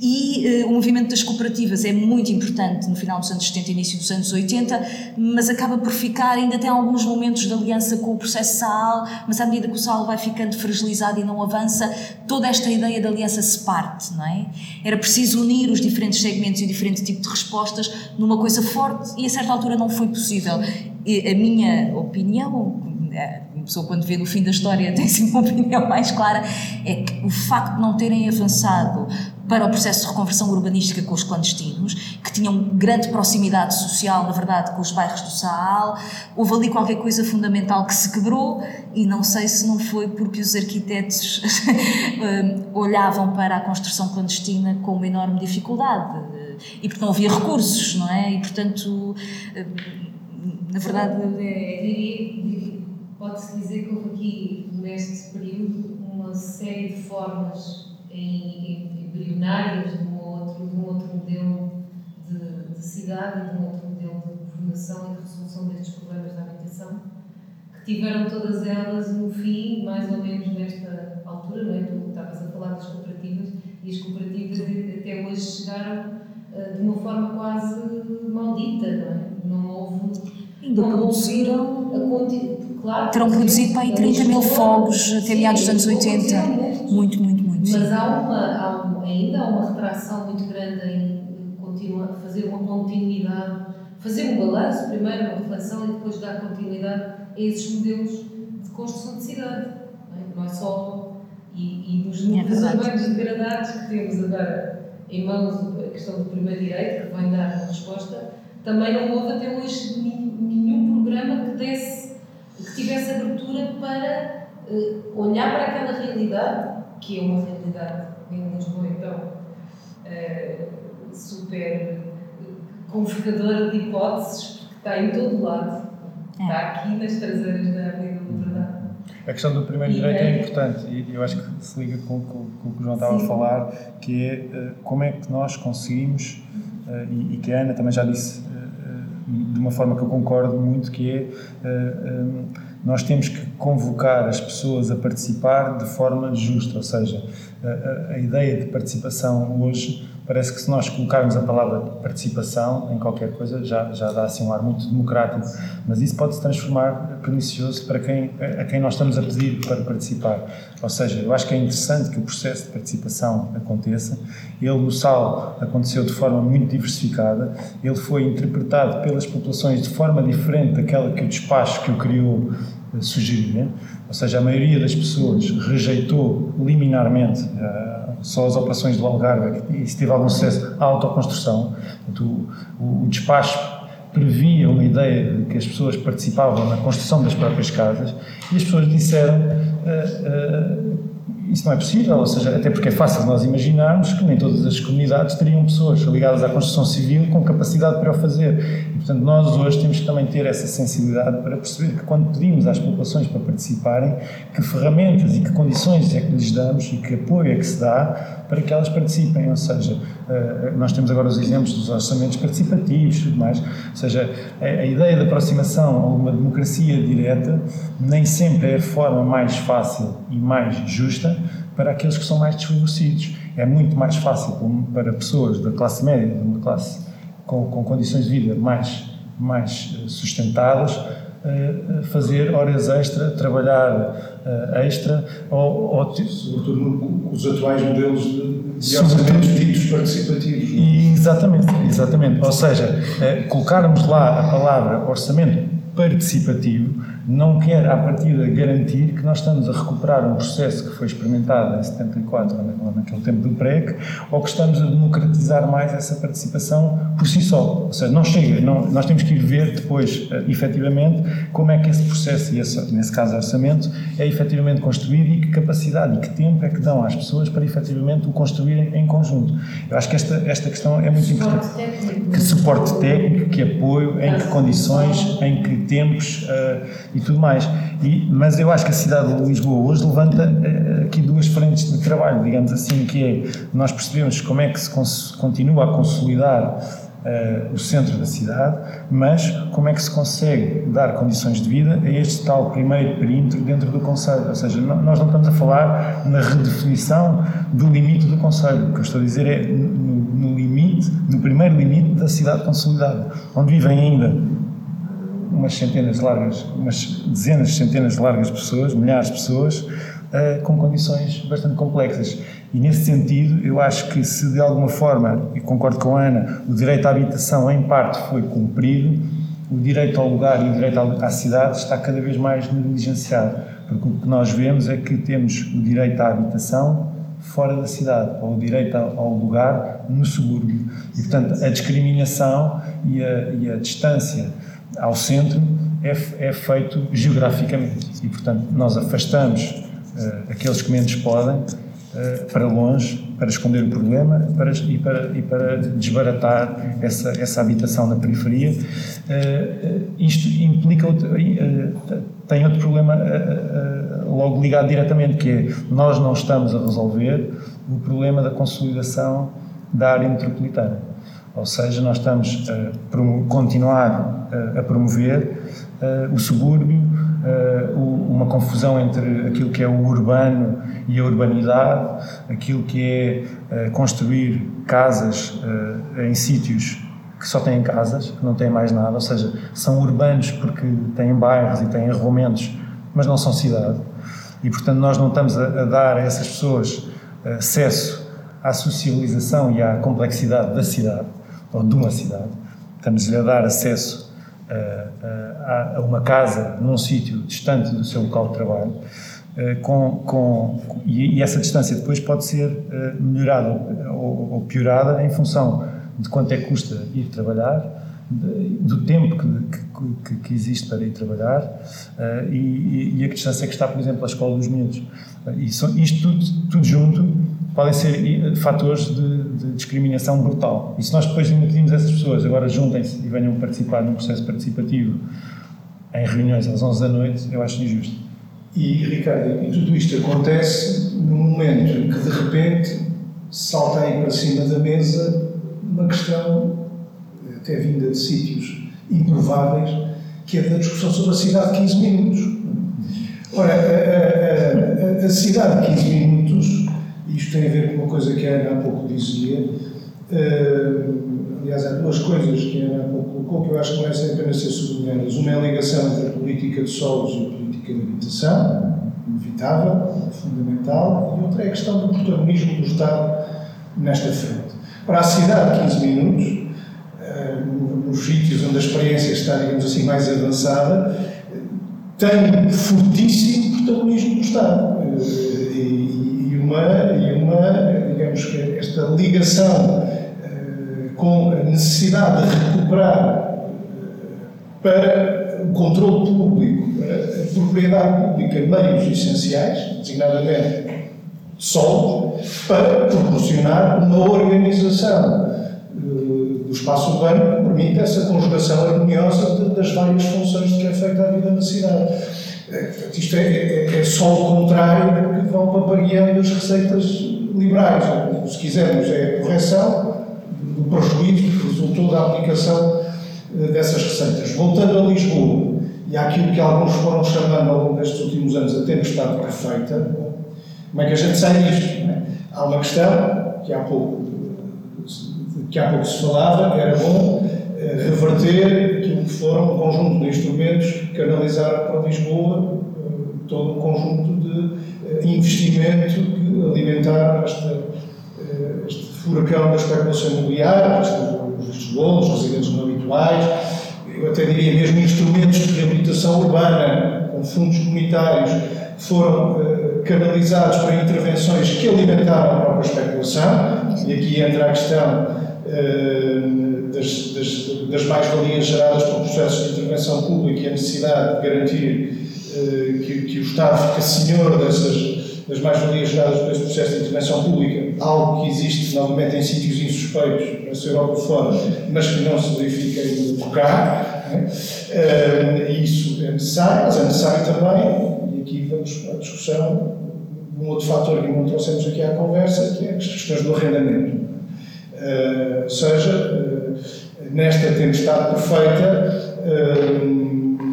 e uh, o movimento das cooperativas é muito importante no final dos anos 70 e início dos anos 80, mas acaba por ficar, ainda tem alguns momentos de aliança com o processo SAL, mas à medida que o SAL vai ficando fragilizado e não avança, toda esta ideia de aliança se parte, não é? Era preciso unir os diferentes segmentos e o diferente tipo de respostas numa coisa forte e a certa altura não foi possível a minha opinião, a pessoa quando vê no fim da história [LAUGHS] tem sempre uma opinião mais clara, é que o facto de não terem avançado para o processo de reconversão urbanística com os clandestinos, que tinham grande proximidade social, na verdade, com os bairros do Saal, houve ali qualquer coisa fundamental que se quebrou e não sei se não foi porque os arquitetos [LAUGHS] olhavam para a construção clandestina com uma enorme dificuldade e porque não havia recursos, não é? E portanto na verdade. É, pode-se dizer que houve aqui, neste período, uma série de formas embrionárias de um outro, de um outro modelo de, de cidade e de um outro modelo de governação e de resolução destes problemas da habitação, que tiveram todas elas no fim, mais ou menos nesta altura, não é? Tu estavas a falar das cooperativas e as cooperativas até hoje chegaram uh, de uma forma quase maldita, não é? Não houve Ainda produziram. Claro, terão produzido para aí 30 mil fogos até meados dos anos 80. Muito, muito, muito. Mas há uma, há uma, ainda há uma retração muito grande em continuar, fazer uma continuidade, fazer um balanço, primeiro uma reflexão e depois dar continuidade a esses modelos de construção de cidade. Não é, não é só. E, e nos núcleos é urbanos degradados que temos agora em mãos a questão do primeiro direito, que vem dar a resposta, também não houve até hoje nenhum programa que desse, que tivesse abertura para uh, olhar para aquela realidade, que é uma realidade em Lisboa, então, uh, super convocadora de hipóteses, porque está em todo lado. É. Está aqui nas traseiras da Avenida da Liberdade. A questão do primeiro direito é importante e eu acho que se liga com, com, com o que o João estava Sim. a falar, que é como é que nós conseguimos, uh, e, e, que a Ana também já disse de uma forma que eu concordo muito, que é nós temos que convocar as pessoas a participar de forma justa, ou seja, a, a, ideia de participação hoje parece que se nós colocarmos a palavra participação em qualquer coisa já, já dá assim um ar muito democrático, mas isso pode se transformar pernicioso para quem, a quem nós estamos a pedir para participar. Ou seja, eu acho que é interessante que o processo de participação aconteça. Ele no SAL aconteceu de forma muito diversificada, ele foi interpretado pelas populações de forma diferente daquela que o despacho que o criou eh, sugeria, ou seja, a maioria das pessoas rejeitou liminarmente uh, só as operações do Algarve e se teve algum sucesso a autoconstrução. o, o, despacho previa uma ideia de que as pessoas participavam na construção das próprias casas e as pessoas disseram uh, uh, isso não é possível, ou seja, até porque é fácil nós imaginarmos que nem todas as comunidades teriam pessoas ligadas à construção civil com capacidade para o fazer. E, portanto, nós hoje temos que também ter essa sensibilidade para perceber que quando pedimos às populações para participarem, que ferramentas e que condições é que lhes damos e que apoio é que se dá para que elas participem, ou seja, eh, nós temos agora os exemplos dos orçamentos participativos e tudo mais, ou seja, a ideia de aproximação a uma democracia direta nem sempre é a forma mais fácil e mais justa para aqueles que são mais desfavorecidos. é muito mais fácil para pessoas da classe média, de uma classe com, com condições de vida mais, mais eh, sustentadas, uh, fazer horas extra, trabalhar extra, ou, ou sobretudo os atuais modelos de, orçamentos ditos participativos. E, exatamente, exatamente. Ou seja, colocarmos lá a palavra orçamento participativo não quer, à partida, garantir que nós estamos a recuperar um processo que foi experimentado em 74, ou naquele tempo do PREC, ou que estamos a democratizar mais essa participação por si só. Ou seja, não chega, não, nós temos que ir ver depois, uh, efetivamente, como é que esse processo, e esse, nesse caso orçamento, é efetivamente construído e que capacidade e que tempo é que dão às pessoas para efetivamente o construírem em conjunto. Eu acho que esta, esta questão é muito suporte importante. Técnico. Que suporte técnico, que apoio, em que condições, em que tempos uh, e tudo mais. E, mas eu acho que a cidade de Lisboa hoje levanta uh, aqui duas frentes de trabalho, digamos assim, que é nós percebemos como é que se continua a consolidar uh, o centro da cidade, mas como é que se consegue dar condições de vida a este tal primeiro perímetro dentro do Conselho. Ou seja, não, nós não estamos a falar na redefinição do limite do Conselho. O que eu estou a dizer é no, no limite, no primeiro limite da cidade consolidada, onde vivem ainda umas centenas de largas, umas dezenas de centenas de largas pessoas, milhares de pessoas, uh, com condições bastante complexas. E nesse sentido, eu acho que se de alguma forma, e concordo com a Ana, o direito à habitação em parte foi cumprido, o direito ao lugar e o direito à cidade está cada vez mais negligenciado. Porque o que nós vemos é que temos o direito à habitação fora da cidade, ou o direito ao lugar no subúrbio. E, portanto, a discriminação e a, e a distância ao centro é, é, feito geograficamente. E, portanto, nós afastamos uh, aqueles que menos podem uh, para longe, para esconder o problema para, e, para, e para desbaratar essa, essa habitação na periferia. Uh, isto implica, tem outro problema logo ligado diretamente, que é nós não estamos a resolver o problema da consolidação da área metropolitana. Ou seja, nós estamos a continuar a promover uh, o subúrbio, o, uma confusão entre aquilo que é o urbano e a urbanidade, aquilo que é uh, construir casas em sítios que só têm casas, que não têm mais nada, ou seja, são urbanos porque têm bairros e têm arrumamentos, mas não são cidade. E, portanto, nós não estamos a, a dar a essas pessoas acesso à socialização e à complexidade da cidade, ou de uma cidade. Estamos-lhe a dar acesso a, a, uma casa num sítio distante do seu local de trabalho, com, com, e, essa distância depois pode ser melhorada ou, ou, piorada em função de quanto é que custa ir trabalhar, do tempo que, que, que, existe para ir trabalhar uh, e, e, a distância que está, por exemplo, à escola dos miúdos. Uh, e isto tudo, tudo junto podem ser fatores de, de, discriminação brutal. E se nós depois pedimos a essas pessoas agora juntem-se e venham participar num processo participativo em reuniões às 11 da noite, eu acho injusto. E, Ricardo, e tudo isto acontece no momento em que, de repente, salta aí para cima da mesa uma questão, até vinda de sítios improváveis, que é da discussão sobre a cidade de 15 minutos. Ora, a, a, a, a cidade de 15 minutos isto tem a ver com uma coisa que a Ana há pouco dizia. Uh, aliás, há duas coisas que a Ana há pouco colocou que eu acho que merecem apenas ser sublinhadas. Uma é a ligação entre a política de solos e a política de habitação, inevitável, fundamental, e outra é a questão do protagonismo do Estado nesta frente. Para a cidade, 15 minutos, uh, nos sítios onde a experiência está, digamos assim, mais avançada, tem fortíssimo protagonismo do Estado. Uh, uma, e uma, digamos que esta ligação uh, com a necessidade de recuperar uh, para o controle público, uh, a propriedade pública, meios essenciais, designadamente solos, para proporcionar uma organização do espaço urbano que permita essa conjugação harmoniosa das várias funções que é feita a vida na cidade. Portanto, isto é, é, é, só o contrário do que vão papagueando as receitas liberais. Se quisermos, é a correção do prejuízo que resultou da aplicação dessas receitas. Voltando a Lisboa e àquilo que alguns foram chamando ao longo destes últimos anos a tempestade perfeita, como é que a gente sai disto? É? Há uma questão que há pouco, que há pouco se falava, era bom eh, reverter aquilo que foram um conjunto de instrumentos que canalizaram para Lisboa eh, todo um conjunto de eh, investimento que alimentaram esta, este furacão da especulação imobiliária, os bons, residentes não habituais, eu até diria mesmo instrumentos de reabilitação urbana, com fundos comunitários, foram canalizados para intervenções que alimentaram a própria especulação, e aqui entra a questão das, das, das mais-valias geradas por processos de intervenção pública e a necessidade de garantir uh, que, que, o Estado fica senhor dessas das mais-valias geradas por esse processo de intervenção pública, algo que existe novamente em sítios insuspeitos, na Europa fora, mas que não se verifica por cá. É? isso é necessário, mas é necessário também, e aqui vamos a discussão, um outro fator que não trouxemos aqui à conversa, que é as questões do arrendamento. Uh, ou seja, uh, nesta tempestade perfeita, uh,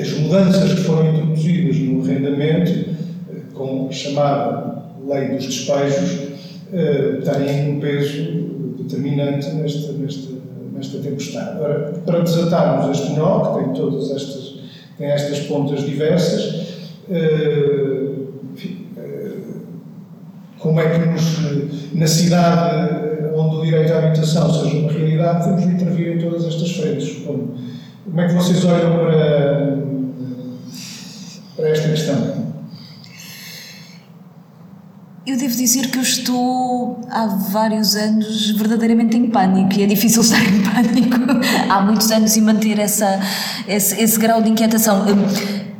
as mudanças que foram introduzidas no arrendamento com a chamada lei dos despejos, têm um peso determinante nesta, nesta, nesta tempestade. Para desatarmos este nó, que tem todas estas, tem estas pontas diversas, enfim, como é que nos, na cidade onde o direito à habitação seja uma realidade, temos de intervir em todas estas frentes. Como, como é que vocês olham para, para esta questão? Eu devo dizer que eu estou há vários anos verdadeiramente em pânico e é difícil [LAUGHS] estar em pânico há muitos anos e manter essa, esse, esse grau de inquietação. Hum,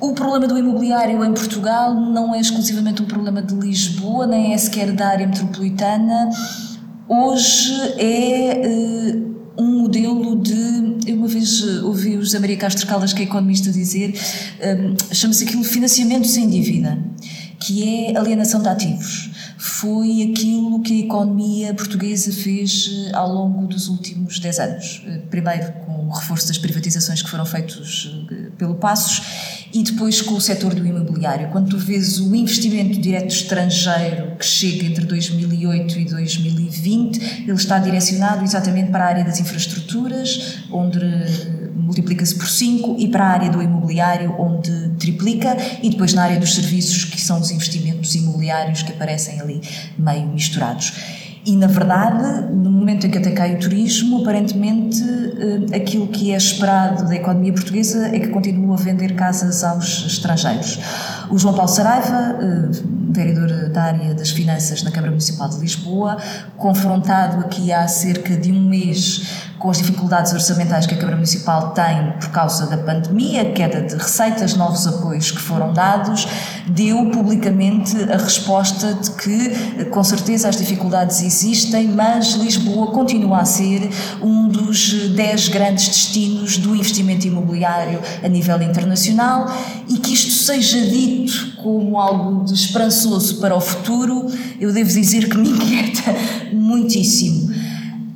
o problema do imobiliário em Portugal não é exclusivamente um problema de Lisboa, nem é sequer da área metropolitana. Hoje é uh, um modelo de. Eu uma vez ouvi o José Maria Castro Caldas, que é economista, dizer: um, chama-se aquilo financiamento sem dívida que é alienação de ativos. Foi aquilo que a economia portuguesa fez eh, ao longo dos últimos 10 anos. Eh, primeiro com o reforço das privatizações que foram feitos eh, pelo Passos e depois com o setor do imobiliário. Quando tu vês o investimento direto estrangeiro que chega entre 2008 e 2020, ele está direcionado exatamente para a área das infraestruturas, onde multiplica-se por 5 e para a área do imobiliário, onde triplica, e depois na área dos serviços, que são os investimentos imobiliários que aparecem ali meio misturados. E, na verdade, no momento em que até cai o turismo, aparentemente eh, aquilo que é esperado da economia portuguesa é que continua a vender casas aos estrangeiros. O João Paulo Saraiva, eh, vereador da área das finanças na Câmara Municipal de Lisboa, confrontado aqui há cerca de um mês com as dificuldades orçamentais que a Câmara Municipal tem por causa da pandemia, queda de receitas, novos apoios que foram dados, deu publicamente a resposta de que, com certeza, as dificuldades existem, mas Lisboa continua a ser um dos dez grandes destinos do investimento imobiliário a nível internacional e que isto seja dito como algo de esperançoso para o futuro, eu devo dizer que me inquieta muitíssimo.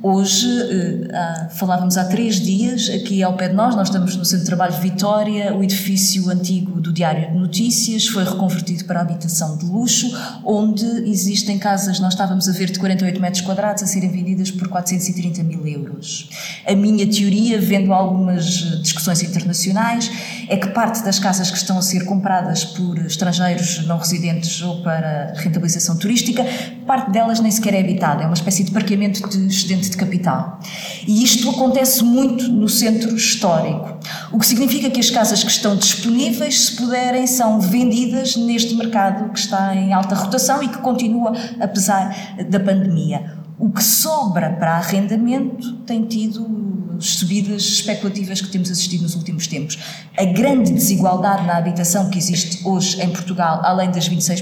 Hoje, uh, falávamos há três dias, aqui ao pé de nós, nós estamos no Centro de Trabalho de Vitória, o edifício antigo do Diário de Notícias foi reconvertido para habitação de luxo, onde existem casas, nós estávamos a ver, de 48 metros quadrados a serem vendidas por 430 mil euros. A minha teoria, vendo algumas discussões internacionais, é que parte das casas que estão a ser compradas por estrangeiros não residentes ou para rentabilização turística, parte delas nem sequer é habitada, é uma espécie de parqueamento de excedente de capital. E isto acontece muito no centro histórico, o que significa que as casas que estão disponíveis, se puderem, são vendidas neste mercado que está em alta rotação e que continua apesar da pandemia. O que sobra para arrendamento tem tido subidas especulativas que temos assistido nos últimos tempos. A grande desigualdade na habitação que existe hoje em Portugal, além das 26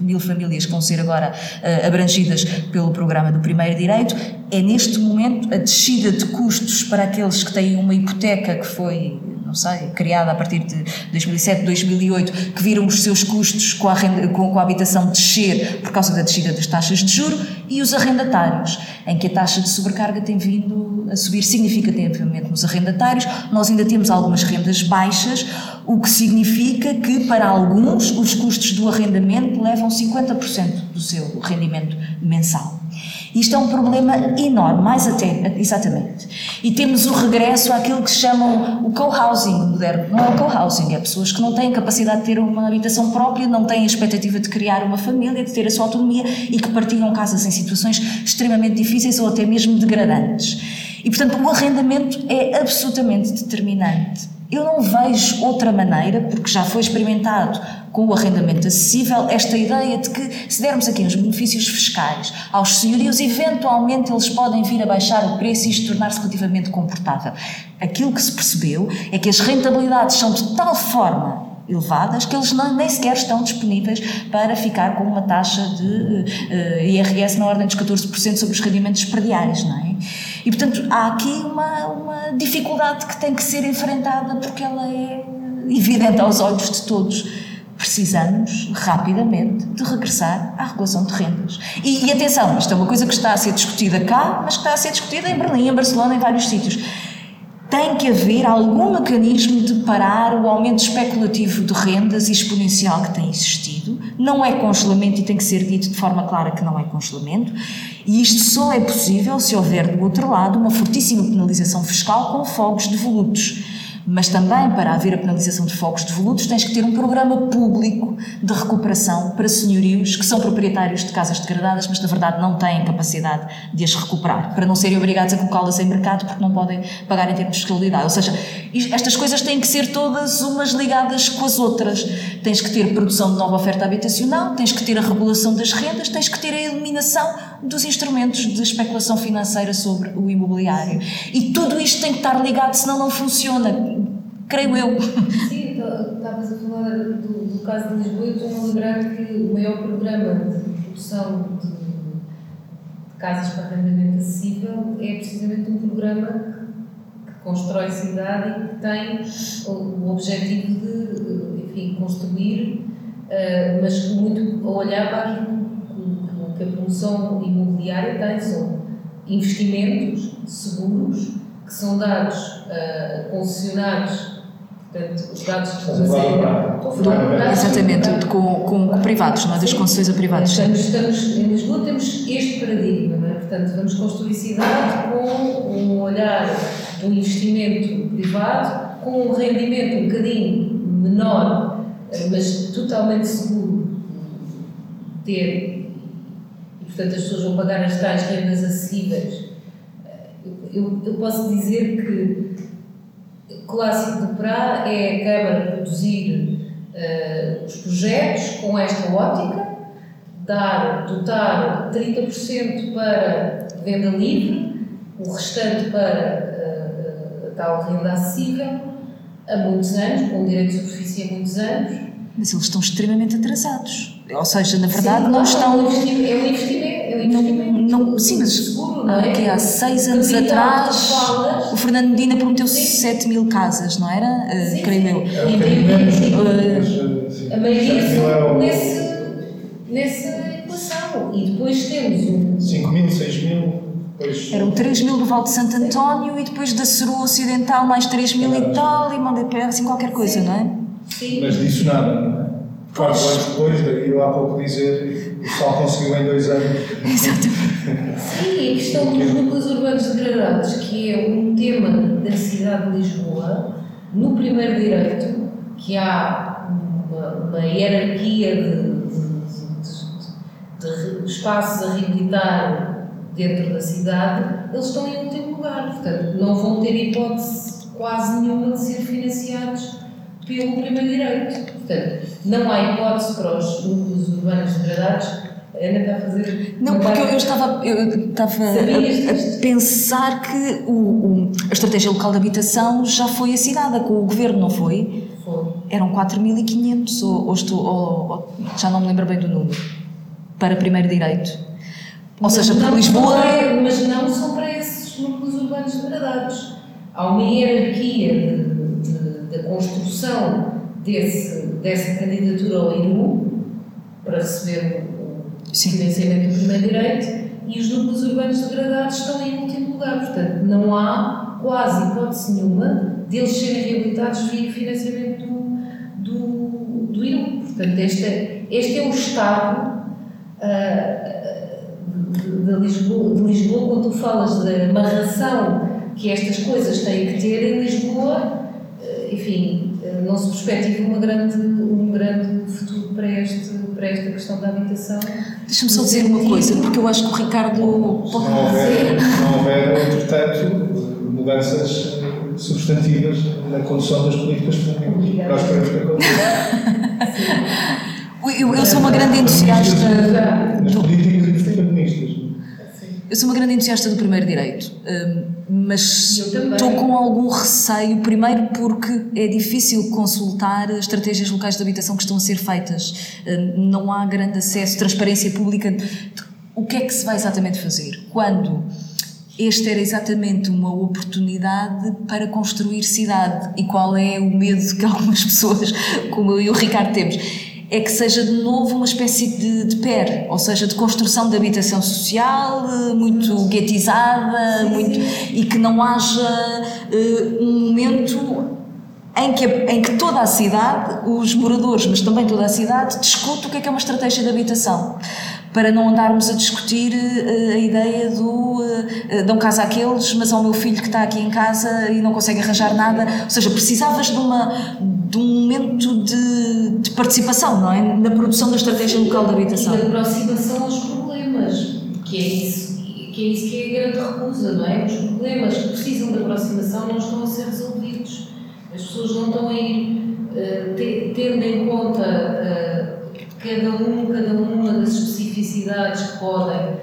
mil, famílias que vão ser agora uh, abrangidas pelo programa do Primeiro Direito, é neste momento a descida de custos para aqueles que têm uma hipoteca que foi não sei, criada a partir de 2007, 2008, que viram os seus custos com a, renda, com, a habitação descer por causa da descida das taxas de juro, e os arrendatários, em que a taxa de sobrecarga tem vindo a subir significativamente nos arrendatários. Nós ainda temos algumas rendas baixas, o que significa que para alguns os custos do arrendamento levam 50% do seu rendimento mensal. Isto é um problema enorme, mais até, exatamente. E temos o regresso àquilo que se chamam o co-housing moderno. Não é o co-housing, é pessoas que não têm capacidade de ter uma habitação própria, não têm a expectativa de criar uma família, de ter a sua autonomia e que partilham casas em situações extremamente difíceis ou até mesmo degradantes. E, portanto, o arrendamento é absolutamente determinante. Eu não vejo outra maneira, porque já foi experimentado com o arrendamento acessível, esta ideia de que se dermos aqui uns benefícios fiscais aos senhorios, eventualmente eles podem vir a baixar o preço e isto tornar-se relativamente comportável. Aquilo que se percebeu é que as rentabilidades são de tal forma elevadas que eles não, nem sequer estão disponíveis para ficar com uma taxa de uh, eh, IRS na ordem dos 14% sobre os rendimentos prediais, não é? E, portanto, há aqui uma, uma dificuldade que tem que ser enfrentada porque ela é evidente aos olhos de todos. Precisamos rapidamente de regressar à regulação de rendas. E, e atenção, isto é uma coisa que está a ser discutida cá, mas que está a ser discutida em Berlim, em Barcelona, em vários sítios tem que haver algum mecanismo de parar o aumento especulativo de rendas exponencial que tem existido. Não é congelamento e tem que ser dito de forma clara que não é congelamento. E isto só é possível se houver do outro lado uma fortíssima penalização fiscal com fogos devolutos mas também para haver a penalização de focos devolutos tens que ter um programa público de recuperação para senhorios que são proprietários de casas degradadas, mas na verdade não têm capacidade de as recuperar, para não serem obrigados a colocá-las em mercado porque não podem pagar em termos de fiscalidade. Ou seja, estas coisas têm que ser todas umas ligadas com as outras. Tens que ter produção de nova oferta habitacional, tens que ter a regulação das rendas, tens que ter a eliminação dos instrumentos de especulação financeira sobre o imobiliário. E tudo isto tem que estar ligado, senão não funciona creio eu. Sim, então, estavas a falar do, do caso de Lisboa e estou a lembrar que o maior programa de produção de, de casas para arrendamento acessível é precisamente um programa que, que constrói cidade e que tem o, o objetivo de, enfim, construir, uh, mas muito a olhar para aquilo que, a promoção imobiliária tem, são investimentos seguros que são dados a uh, concessionários Portanto, os dados que fazem. Exatamente, com, com, com, privados, não é? Das concessões a privados. Estamos, estamos, em Lisboa temos este paradigma, não é? Portanto, vamos construir cidade com um olhar do investimento privado, com um rendimento um bocadinho menor, mas totalmente seguro ter. Portanto, as pessoas vão pagar as tais rendas acessíveis. Eu, eu posso dizer que clássico do PRA é a Câmara produzir uh, os projetos com esta ótica, dar, dotar 30% para venda livre, o restante para uh, a tal renda acessível, há muitos anos, com direito de superfície há muitos anos. Mas eles estão extremamente atrasados. Ou seja, na verdade, Sim, não estão. É um investimento. É. Não, não, sim, mas seguro, não é? que há seis anos atrás o Fernando Medina prometeu 7 mil casas, não era? Uh, sim, creio eu. É uh, a maioria são nesse, nessa equação. E depois temos um. 5 mil, 6 mil. Pois. Eram 3 mil do Val de Santo António e depois da Ceru Ocidental mais 3 mil e tal e Mondepé, assim qualquer coisa, Sim. não é? Sim. Mas disso nada, não é? Quatro anos depois, daí eu há pouco dizer, o sol conseguiu em dois anos. [LAUGHS] Exatamente. Sim, a questão dos núcleos urbanos degradados, que é um tema da cidade de Lisboa, no primeiro direito, que há uma, uma hierarquia de, de, de, de, espaços a reabilitar dentro da cidade, eles estão em último lugar. Portanto, não vão ter hipótese quase nenhuma de ser financiados pelo primeiro direito. Portanto, não há hipótese para os núcleos urbanos degradados. Ana está a fazer. Não, porque eu, eu estava, eu estava a, a, pensar que o, o, a estratégia local de habitação já foi assinada com o governo, não foi? Foi. Eram 4.500, ou, ou, estou, ou, ou, já não me lembro bem do número, para primeiro direito. Ou mas seja, para Lisboa. mas não são para esses núcleos urbanos degradados. Há uma hierarquia de da construção desse, dessa candidatura ao INU para receber o financiamento do primeiro direito e os núcleos urbanos degradados estão em último lugar. Portanto, não há quase hipótese nenhuma deles serem reabilitados via financiamento do, do, do IRU. Portanto, este, este é o estado uh, de, Lisboa, de Lisboa, quando tu falas da amarração que estas coisas têm que ter em Lisboa, uh, enfim, não se perspectiva uma grande, um grande futuro para, este, para esta questão da habitação. Deixa-me só dizer uma coisa, porque eu acho que o Ricardo. Se não houver, não houver entretanto, mudanças substantivas na condução das políticas públicas. Nós queremos que aconteça. Eu, eu sou uma grande entusiasta. Nas políticas protagonistas. Eu sou uma grande entusiasta do primeiro direito, hum, mas estou com algum receio, primeiro porque é difícil consultar estratégias locais de habitação que estão a ser feitas. Hum, não há grande acesso, transparência pública. O que é que se vai exatamente fazer? Quando este era exatamente uma oportunidade para construir cidade. E qual é o medo que algumas [LAUGHS] pessoas, como eu e o Ricardo, temos? É que seja de novo uma espécie de, de PER, ou seja, de construção de habitação social eh, muito guetizada muito, e que não haja uh, um momento em que, em que toda a cidade, os moradores, mas também toda a cidade, discute o que é, que é uma estratégia de habitação para não andarmos a discutir uh, a ideia do uh, dão casa àqueles, mas ao meu filho que está aqui em casa e não consegue arranjar nada. Ou seja, precisavas de, uma, de um momento de, de participação, não é? Na produção da estratégia local de habitação. E de aproximação aos problemas, que é isso que é isso que é a grande recusa, não é? Os problemas que precisam de aproximação não estão a ser resolvidos. As pessoas não estão a ir uh, tendo em conta uh, cada um, cada uma das especificidades que podem,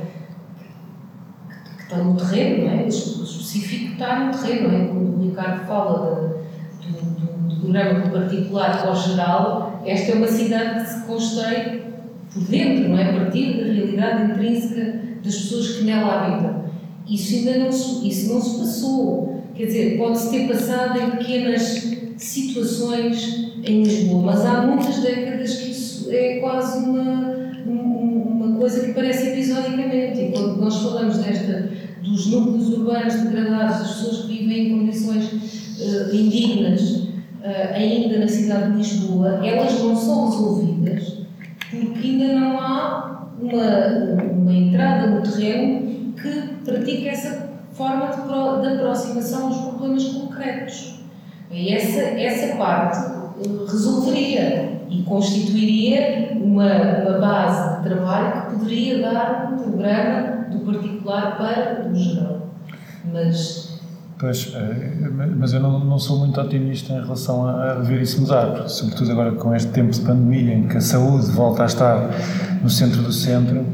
que, que estão no terreno, não é? O específico está no terreno, não é? Quando o Ricardo fala de, do, do, do programa do particular para o geral, esta é uma cidade que se constrói por dentro, não é? A partir da realidade intrínseca das pessoas que nela habitam. Isso ainda não se, isso não se passou. Quer dizer, pode-se ter passado em pequenas situações em Lisboa, mas há muitas décadas que é quase uma, uma coisa que parece episodicamente. E quando nós falamos desta, dos núcleos urbanos degradados, das pessoas que vivem em condições uh, indignas, uh, ainda na cidade de Lisboa, elas não são resolvidas porque ainda não há uma, uma entrada no terreno que pratique essa forma de, pro, de aproximação aos problemas concretos. E essa, essa parte uh, resolveria e constituiria uma, uma base de trabalho que poderia dar um programa do particular para o geral. Mas. Pois, eh, mas eu não, não sou muito otimista em relação a, a ver isso mudar, sobretudo agora com este tempo de pandemia em que a saúde volta a estar no centro do centro.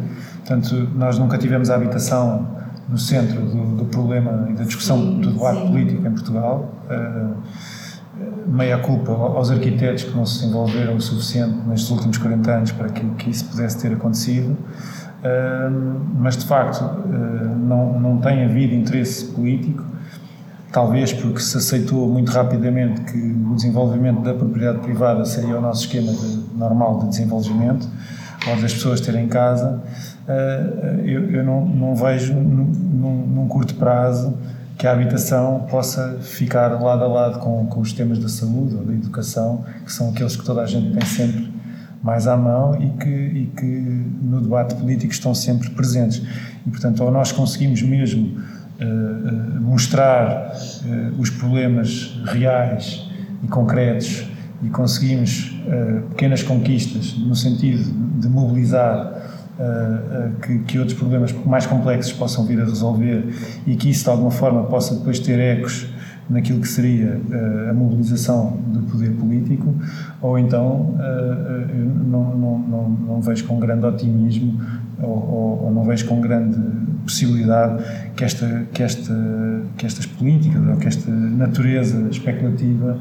Portanto, nós nunca tivemos a habitação no centro do, do problema e da discussão sim, do debate sim. político em Portugal. Uh, meia culpa aos arquitetos que não se envolveram o suficiente nestes últimos 40 anos para que, que isso pudesse ter acontecido, mas de facto uh, não, não tem havido interesse político, talvez porque se aceitou muito rapidamente que o desenvolvimento da propriedade privada seria o nosso esquema de, normal de desenvolvimento, ou das pessoas terem casa, uh, eu, eu não, não vejo num, num curto prazo que a habitação possa ficar lado a lado com, com os temas da saúde ou da educação, que são aqueles que toda a gente tem sempre mais à mão e que, e que no debate político estão sempre presentes. E, portanto, ou nós conseguimos mesmo uh, uh, mostrar uh, os problemas reais e concretos e conseguimos pequenas conquistas no sentido de mobilizar uh, que, que, outros problemas mais complexos possam vir a resolver e que isso de alguma forma possa depois ter ecos naquilo que seria uh, a mobilização do poder político, ou então não, não, não, não, vejo com grande otimismo ou, ou, não vejo com grande possibilidade que, esta, que, esta, que estas políticas ou que esta natureza especulativa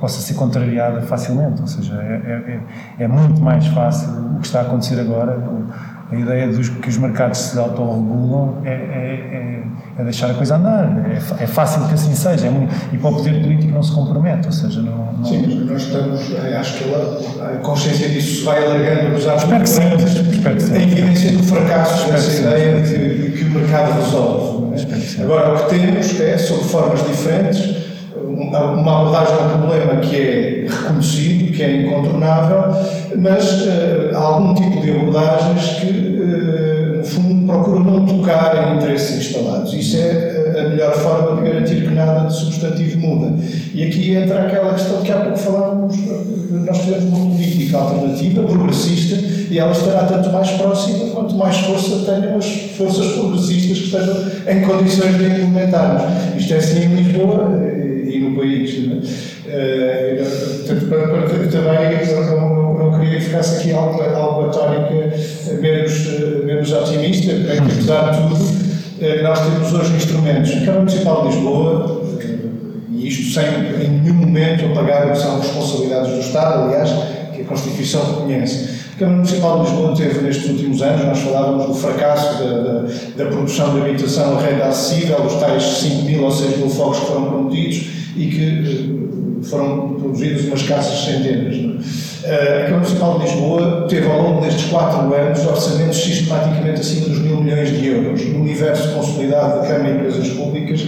possa ser contrariada facilmente, ou seja, é, é, é, muito mais fácil o que está a acontecer agora, a ideia dos que os mercados se autorregulam é, é, é, deixar a coisa andar, é, fácil que assim seja, muito, e para o poder político não se compromete, ou seja, não... não... Sim, mas nós estamos, acho que a, consciência disso se vai alargando, apesar espero que sim, espero que sim. a evidência do fracasso dessa ideia de que, de que o mercado resolve é? Agora, o que temos é, sob formas diferentes, uma abordagem ao problema que é reconhecido, que é incontornável, mas uh, há algum tipo de abordagens que, uh, no fundo, procuram não tocar em interesses instalados. Isso é a melhor forma de garantir que nada de substantivo muda. E aqui entra aquela questão que há pouco falávamos, nós fizemos uma política alternativa, progressista, e ela estará tanto mais próxima quanto mais força tenham as forças progressistas que estejam em condições de implementarmos. Isto é assim em Lisboa e é? portanto, para, para, também não, não, queria que ficasse aqui algo, algo a tónica menos, menos otimista, que apesar de tudo, nós temos hoje instrumentos. A Câmara Municipal de Lisboa, e isto sem em nenhum momento apagar são responsabilidades do Estado, aliás, que a Constituição reconhece. A Câmara Municipal de Lisboa teve nestes últimos anos, nós falávamos do fracasso da, da, da produção de habitação a renda acessível, os tais 5 mil ou 6 mil fogos que foram prometidos e que eh, foram produzidos umas casas centenas. É? A Câmara Municipal de Lisboa teve ao longo destes quatro anos orçamentos sistematicamente acima dos mil milhões de euros. No universo consolidado da Câmara de Empresas Públicas,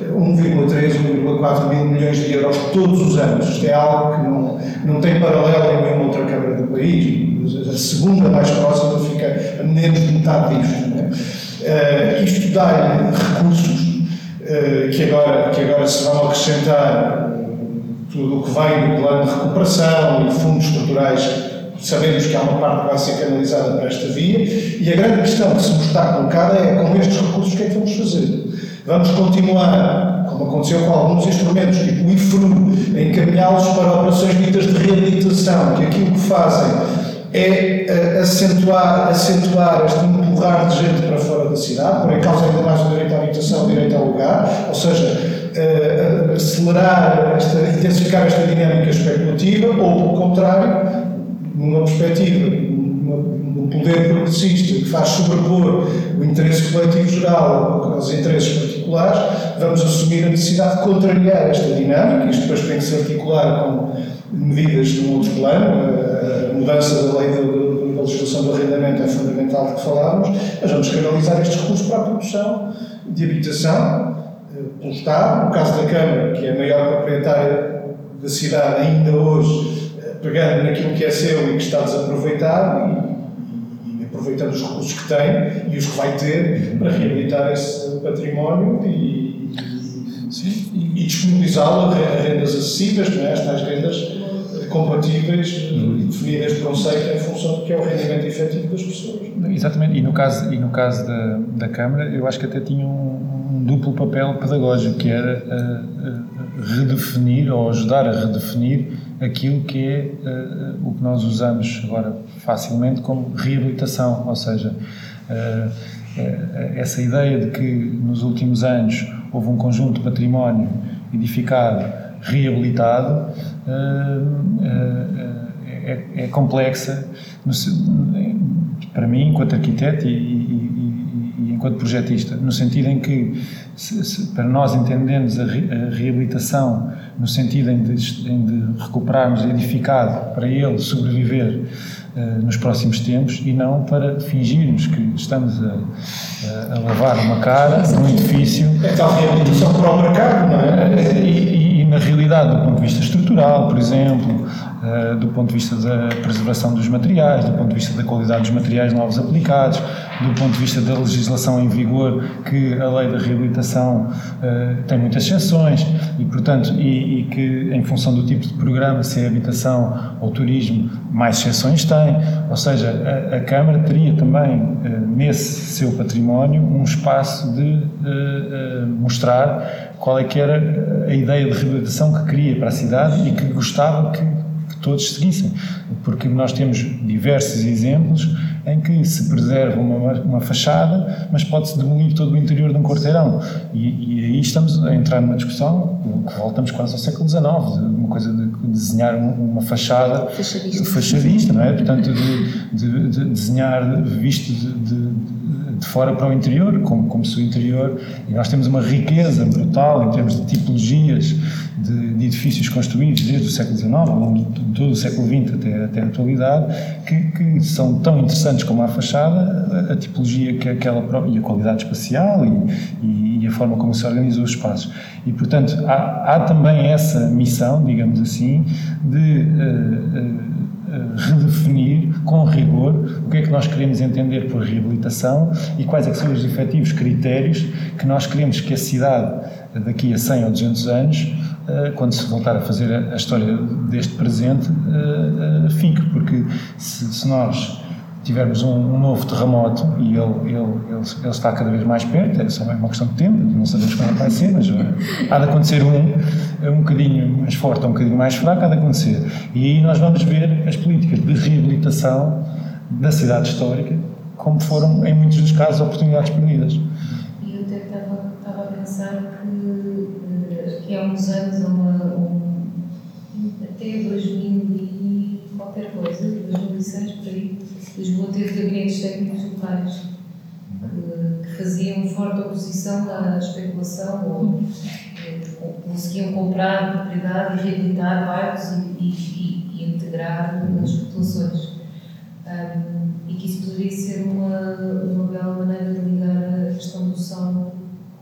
1,3, 1,4 mil milhões de euros todos os anos. Isto é algo que não, não tem paralelo em nenhuma outra Câmara do país. A segunda mais próxima fica a menos de metade disto. É? Uh, isto dá recursos que, agora, que agora se vão acrescentar tudo o que vem do plano de recuperação e fundos estruturais sabemos que há uma parte que vai ser canalizada para esta via e a grande questão que se nos está colocada é com estes recursos o que é que vamos fazer? Vamos continuar, como aconteceu com alguns instrumentos, tipo o IFRU, encaminhá-los para operações ditas de reabilitação, que aquilo que fazem é uh, acentuar, acentuar este empurrar de gente para fora da cidade, por causa ainda mais o direito à habitação, direito ao lugar, ou seja, uh, acelerar, esta, intensificar esta dinâmica especulativa, ou, pelo contrário, numa perspectiva um poder progressista que faz sobrepor o interesse coletivo geral aos interesses particulares, vamos assumir a necessidade de contrariar esta dinâmica. Isto depois tem que se articular com medidas de um outro plano. A mudança da lei da legislação do arrendamento é fundamental que falámos, mas vamos canalizar estes recursos para a produção de habitação eh, pelo Estado. No caso da Câmara, que é a maior proprietária da cidade ainda hoje, eh, pegando naquilo que é seu e que está desaproveitado aproveitando os recursos que tem e os que vai ter para reabilitar esse património e, e, e disponibilizá-lo a rendas acessíveis, não é? estas rendas compatíveis uhum. e definidas de conceito em função do que é o rendimento efetivo das pessoas. Exatamente, e no caso, e no caso da, da Câmara, eu acho que até tinha um, um duplo papel pedagógico, que era uh, uh, redefinir ou ajudar a redefinir aquilo que é uh, o que nós usamos agora facilmente como reabilitação, ou seja, essa ideia de que nos últimos anos houve um conjunto de património edificado, reabilitado, é, é, complexa no, para mim, enquanto arquiteto e, e, e, enquanto projetista, no sentido em que, se, se, para nós entendermos a, re, a reabilitação no sentido em de, em de recuperarmos edificado para ele sobreviver uh, nos próximos tempos e não para fingirmos que estamos a, a, a lavar uma cara num edifício. É tal reabilitação para o mercado, não é? Na realidade, do ponto de vista estrutural, por exemplo, uh, do ponto de vista da preservação dos materiais, do ponto de vista da qualidade dos materiais novos aplicados, do ponto de vista da legislação em vigor, que a lei da reabilitação uh, tem muitas exceções e, portanto, e, e, que em função do tipo de programa, se é habitação ou turismo, mais exceções tem. Ou seja, a, a Câmara teria também, uh, nesse seu património, um espaço de mostrar qual é que era a ideia de reabilitação que queria para a cidade e que gostava que todos seguissem, porque nós temos diversos exemplos em que se preserva uma, uma fachada, mas pode-se demolir todo o interior de um quarteirão. E, e, aí estamos a entrar numa discussão que voltamos quase ao século XIX, uma coisa de desenhar uma fachada fachadista, fachadista não é? Portanto, de, de, de desenhar visto de, de de fora para o interior, como, como se o interior. E nós temos uma riqueza brutal em termos de tipologias de, de edifícios construídos desde o século XIX, ao longo de todo o século XX até, até a atualidade, que, que são tão interessantes como a fachada, a, a tipologia que aquela própria, e a qualidade espacial e, e, e, a forma como se organizam os espaços. E, portanto, há, há também essa missão, digamos assim, de. Uh, uh, [LAUGHS] redefinir com rigor o que é que nós queremos entender por reabilitação e quais é são os efetivos critérios que nós queremos que a cidade daqui a 100 ou 200 anos eh, quando se voltar a fazer a história deste presente eh, eh, fique, porque se nós tivermos um, um, novo terremoto e ele, ele, ele, ele, está cada vez mais perto, é só uma questão de tempo, não sabemos quando vai ser, mas há de acontecer um, um bocadinho mais forte ou um bocadinho mais fraco, há de acontecer. E aí nós vamos ver as políticas de reabilitação da cidade histórica, como foram, em muitos dos casos, oportunidades perdidas. E eu até estava, estava a pensar que, eh, que há uns anos, uma, um, até 2000 e qualquer coisa, 2006 por aí, Lisboa teve gabinetes técnicos locais que, que faziam forte oposição à especulação ou, ou conseguiam comprar propriedade e reabilitar bairros e, e, e integrar as populações. Um, e que isso poderia ser uma, uma bela maneira de ligar a questão do som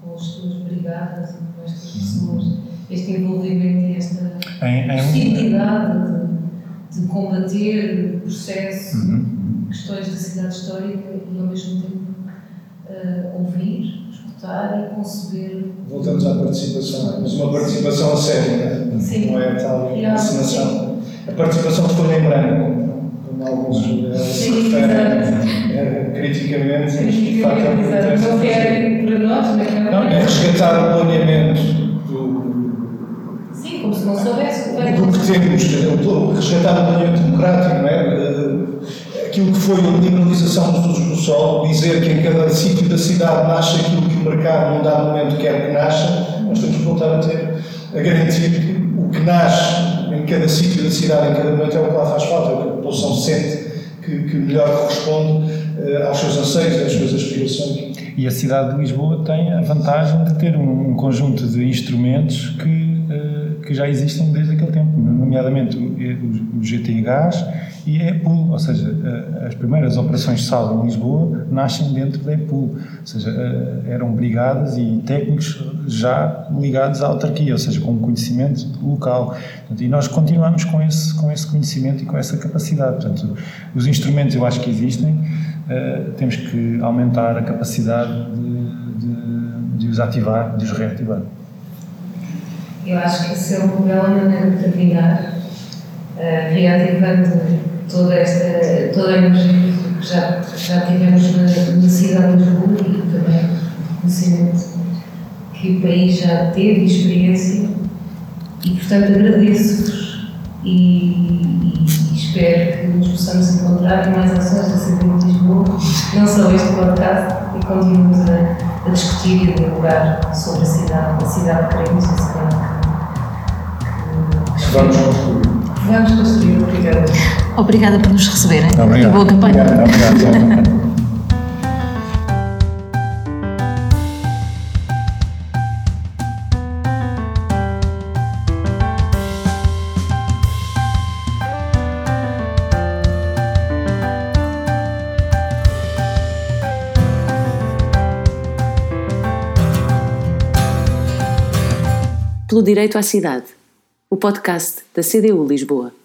com as suas brigadas e com estas pessoas, este envolvimento e esta possibilidade de, de combater processos. Uhum questões da cidade histórica e ao mesmo tempo uh, ouvir, escutar e conceber. Voltamos à participação, mas uma participação a sério, né? Sim. não é tal encenação. A participação de folha em branco, como alguns se referem uh, criticamente, mas de facto é importante. Não querem para nós, né? não é? resgatar o planeamento se não soubesse o que temos, resgatar o planeamento democrático, não é? aquilo que foi a liberalização dos usos do solo, dizer que em cada sítio da cidade nasce aquilo que o mercado, num dado momento, quer que nasça, nós temos que voltar a ter, a garantir que o que nasce em cada sítio da cidade, em cada momento, é o que lá faz falta, é o que a população sente que, que melhor corresponde uh, aos seus anseios, às suas aspirações. E a cidade de Lisboa tem a vantagem de ter um, um conjunto de instrumentos que, uh, que já existem desde aquele tempo, nomeadamente o, o, o GT Gás e é EPUL, ou seja, as primeiras operações de sal em Lisboa nascem dentro da EPUL, ou seja, eram brigadas e técnicos já ligados à autarquia, ou seja, com um conhecimento local. E nós continuamos com esse, com esse conhecimento e com essa capacidade. Portanto, os instrumentos eu acho que existem, eh, temos que aumentar a capacidade de, de, de os ativar, de os reativar. Eu acho que esse é uma bela maneira de terminar, uh, reativando toda esta toda a energia que já, já tivemos na, na cidade de Lisboa e também conhecimento que o país já teve experiência. E portanto agradeço-vos e, e, espero que nos possamos encontrar em mais ações da cidade de Lisboa, não só este podcast, e continuemos a, a discutir e a dialogar sobre a cidade, a cidade que queremos e a cidade que Vamos construir. Vamos construir, obrigada. Obrigada por nos receberem. Obrigado. E boa campanha. Obrigado. Obrigado. Pelo Direito à Cidade, o podcast da CDU Lisboa.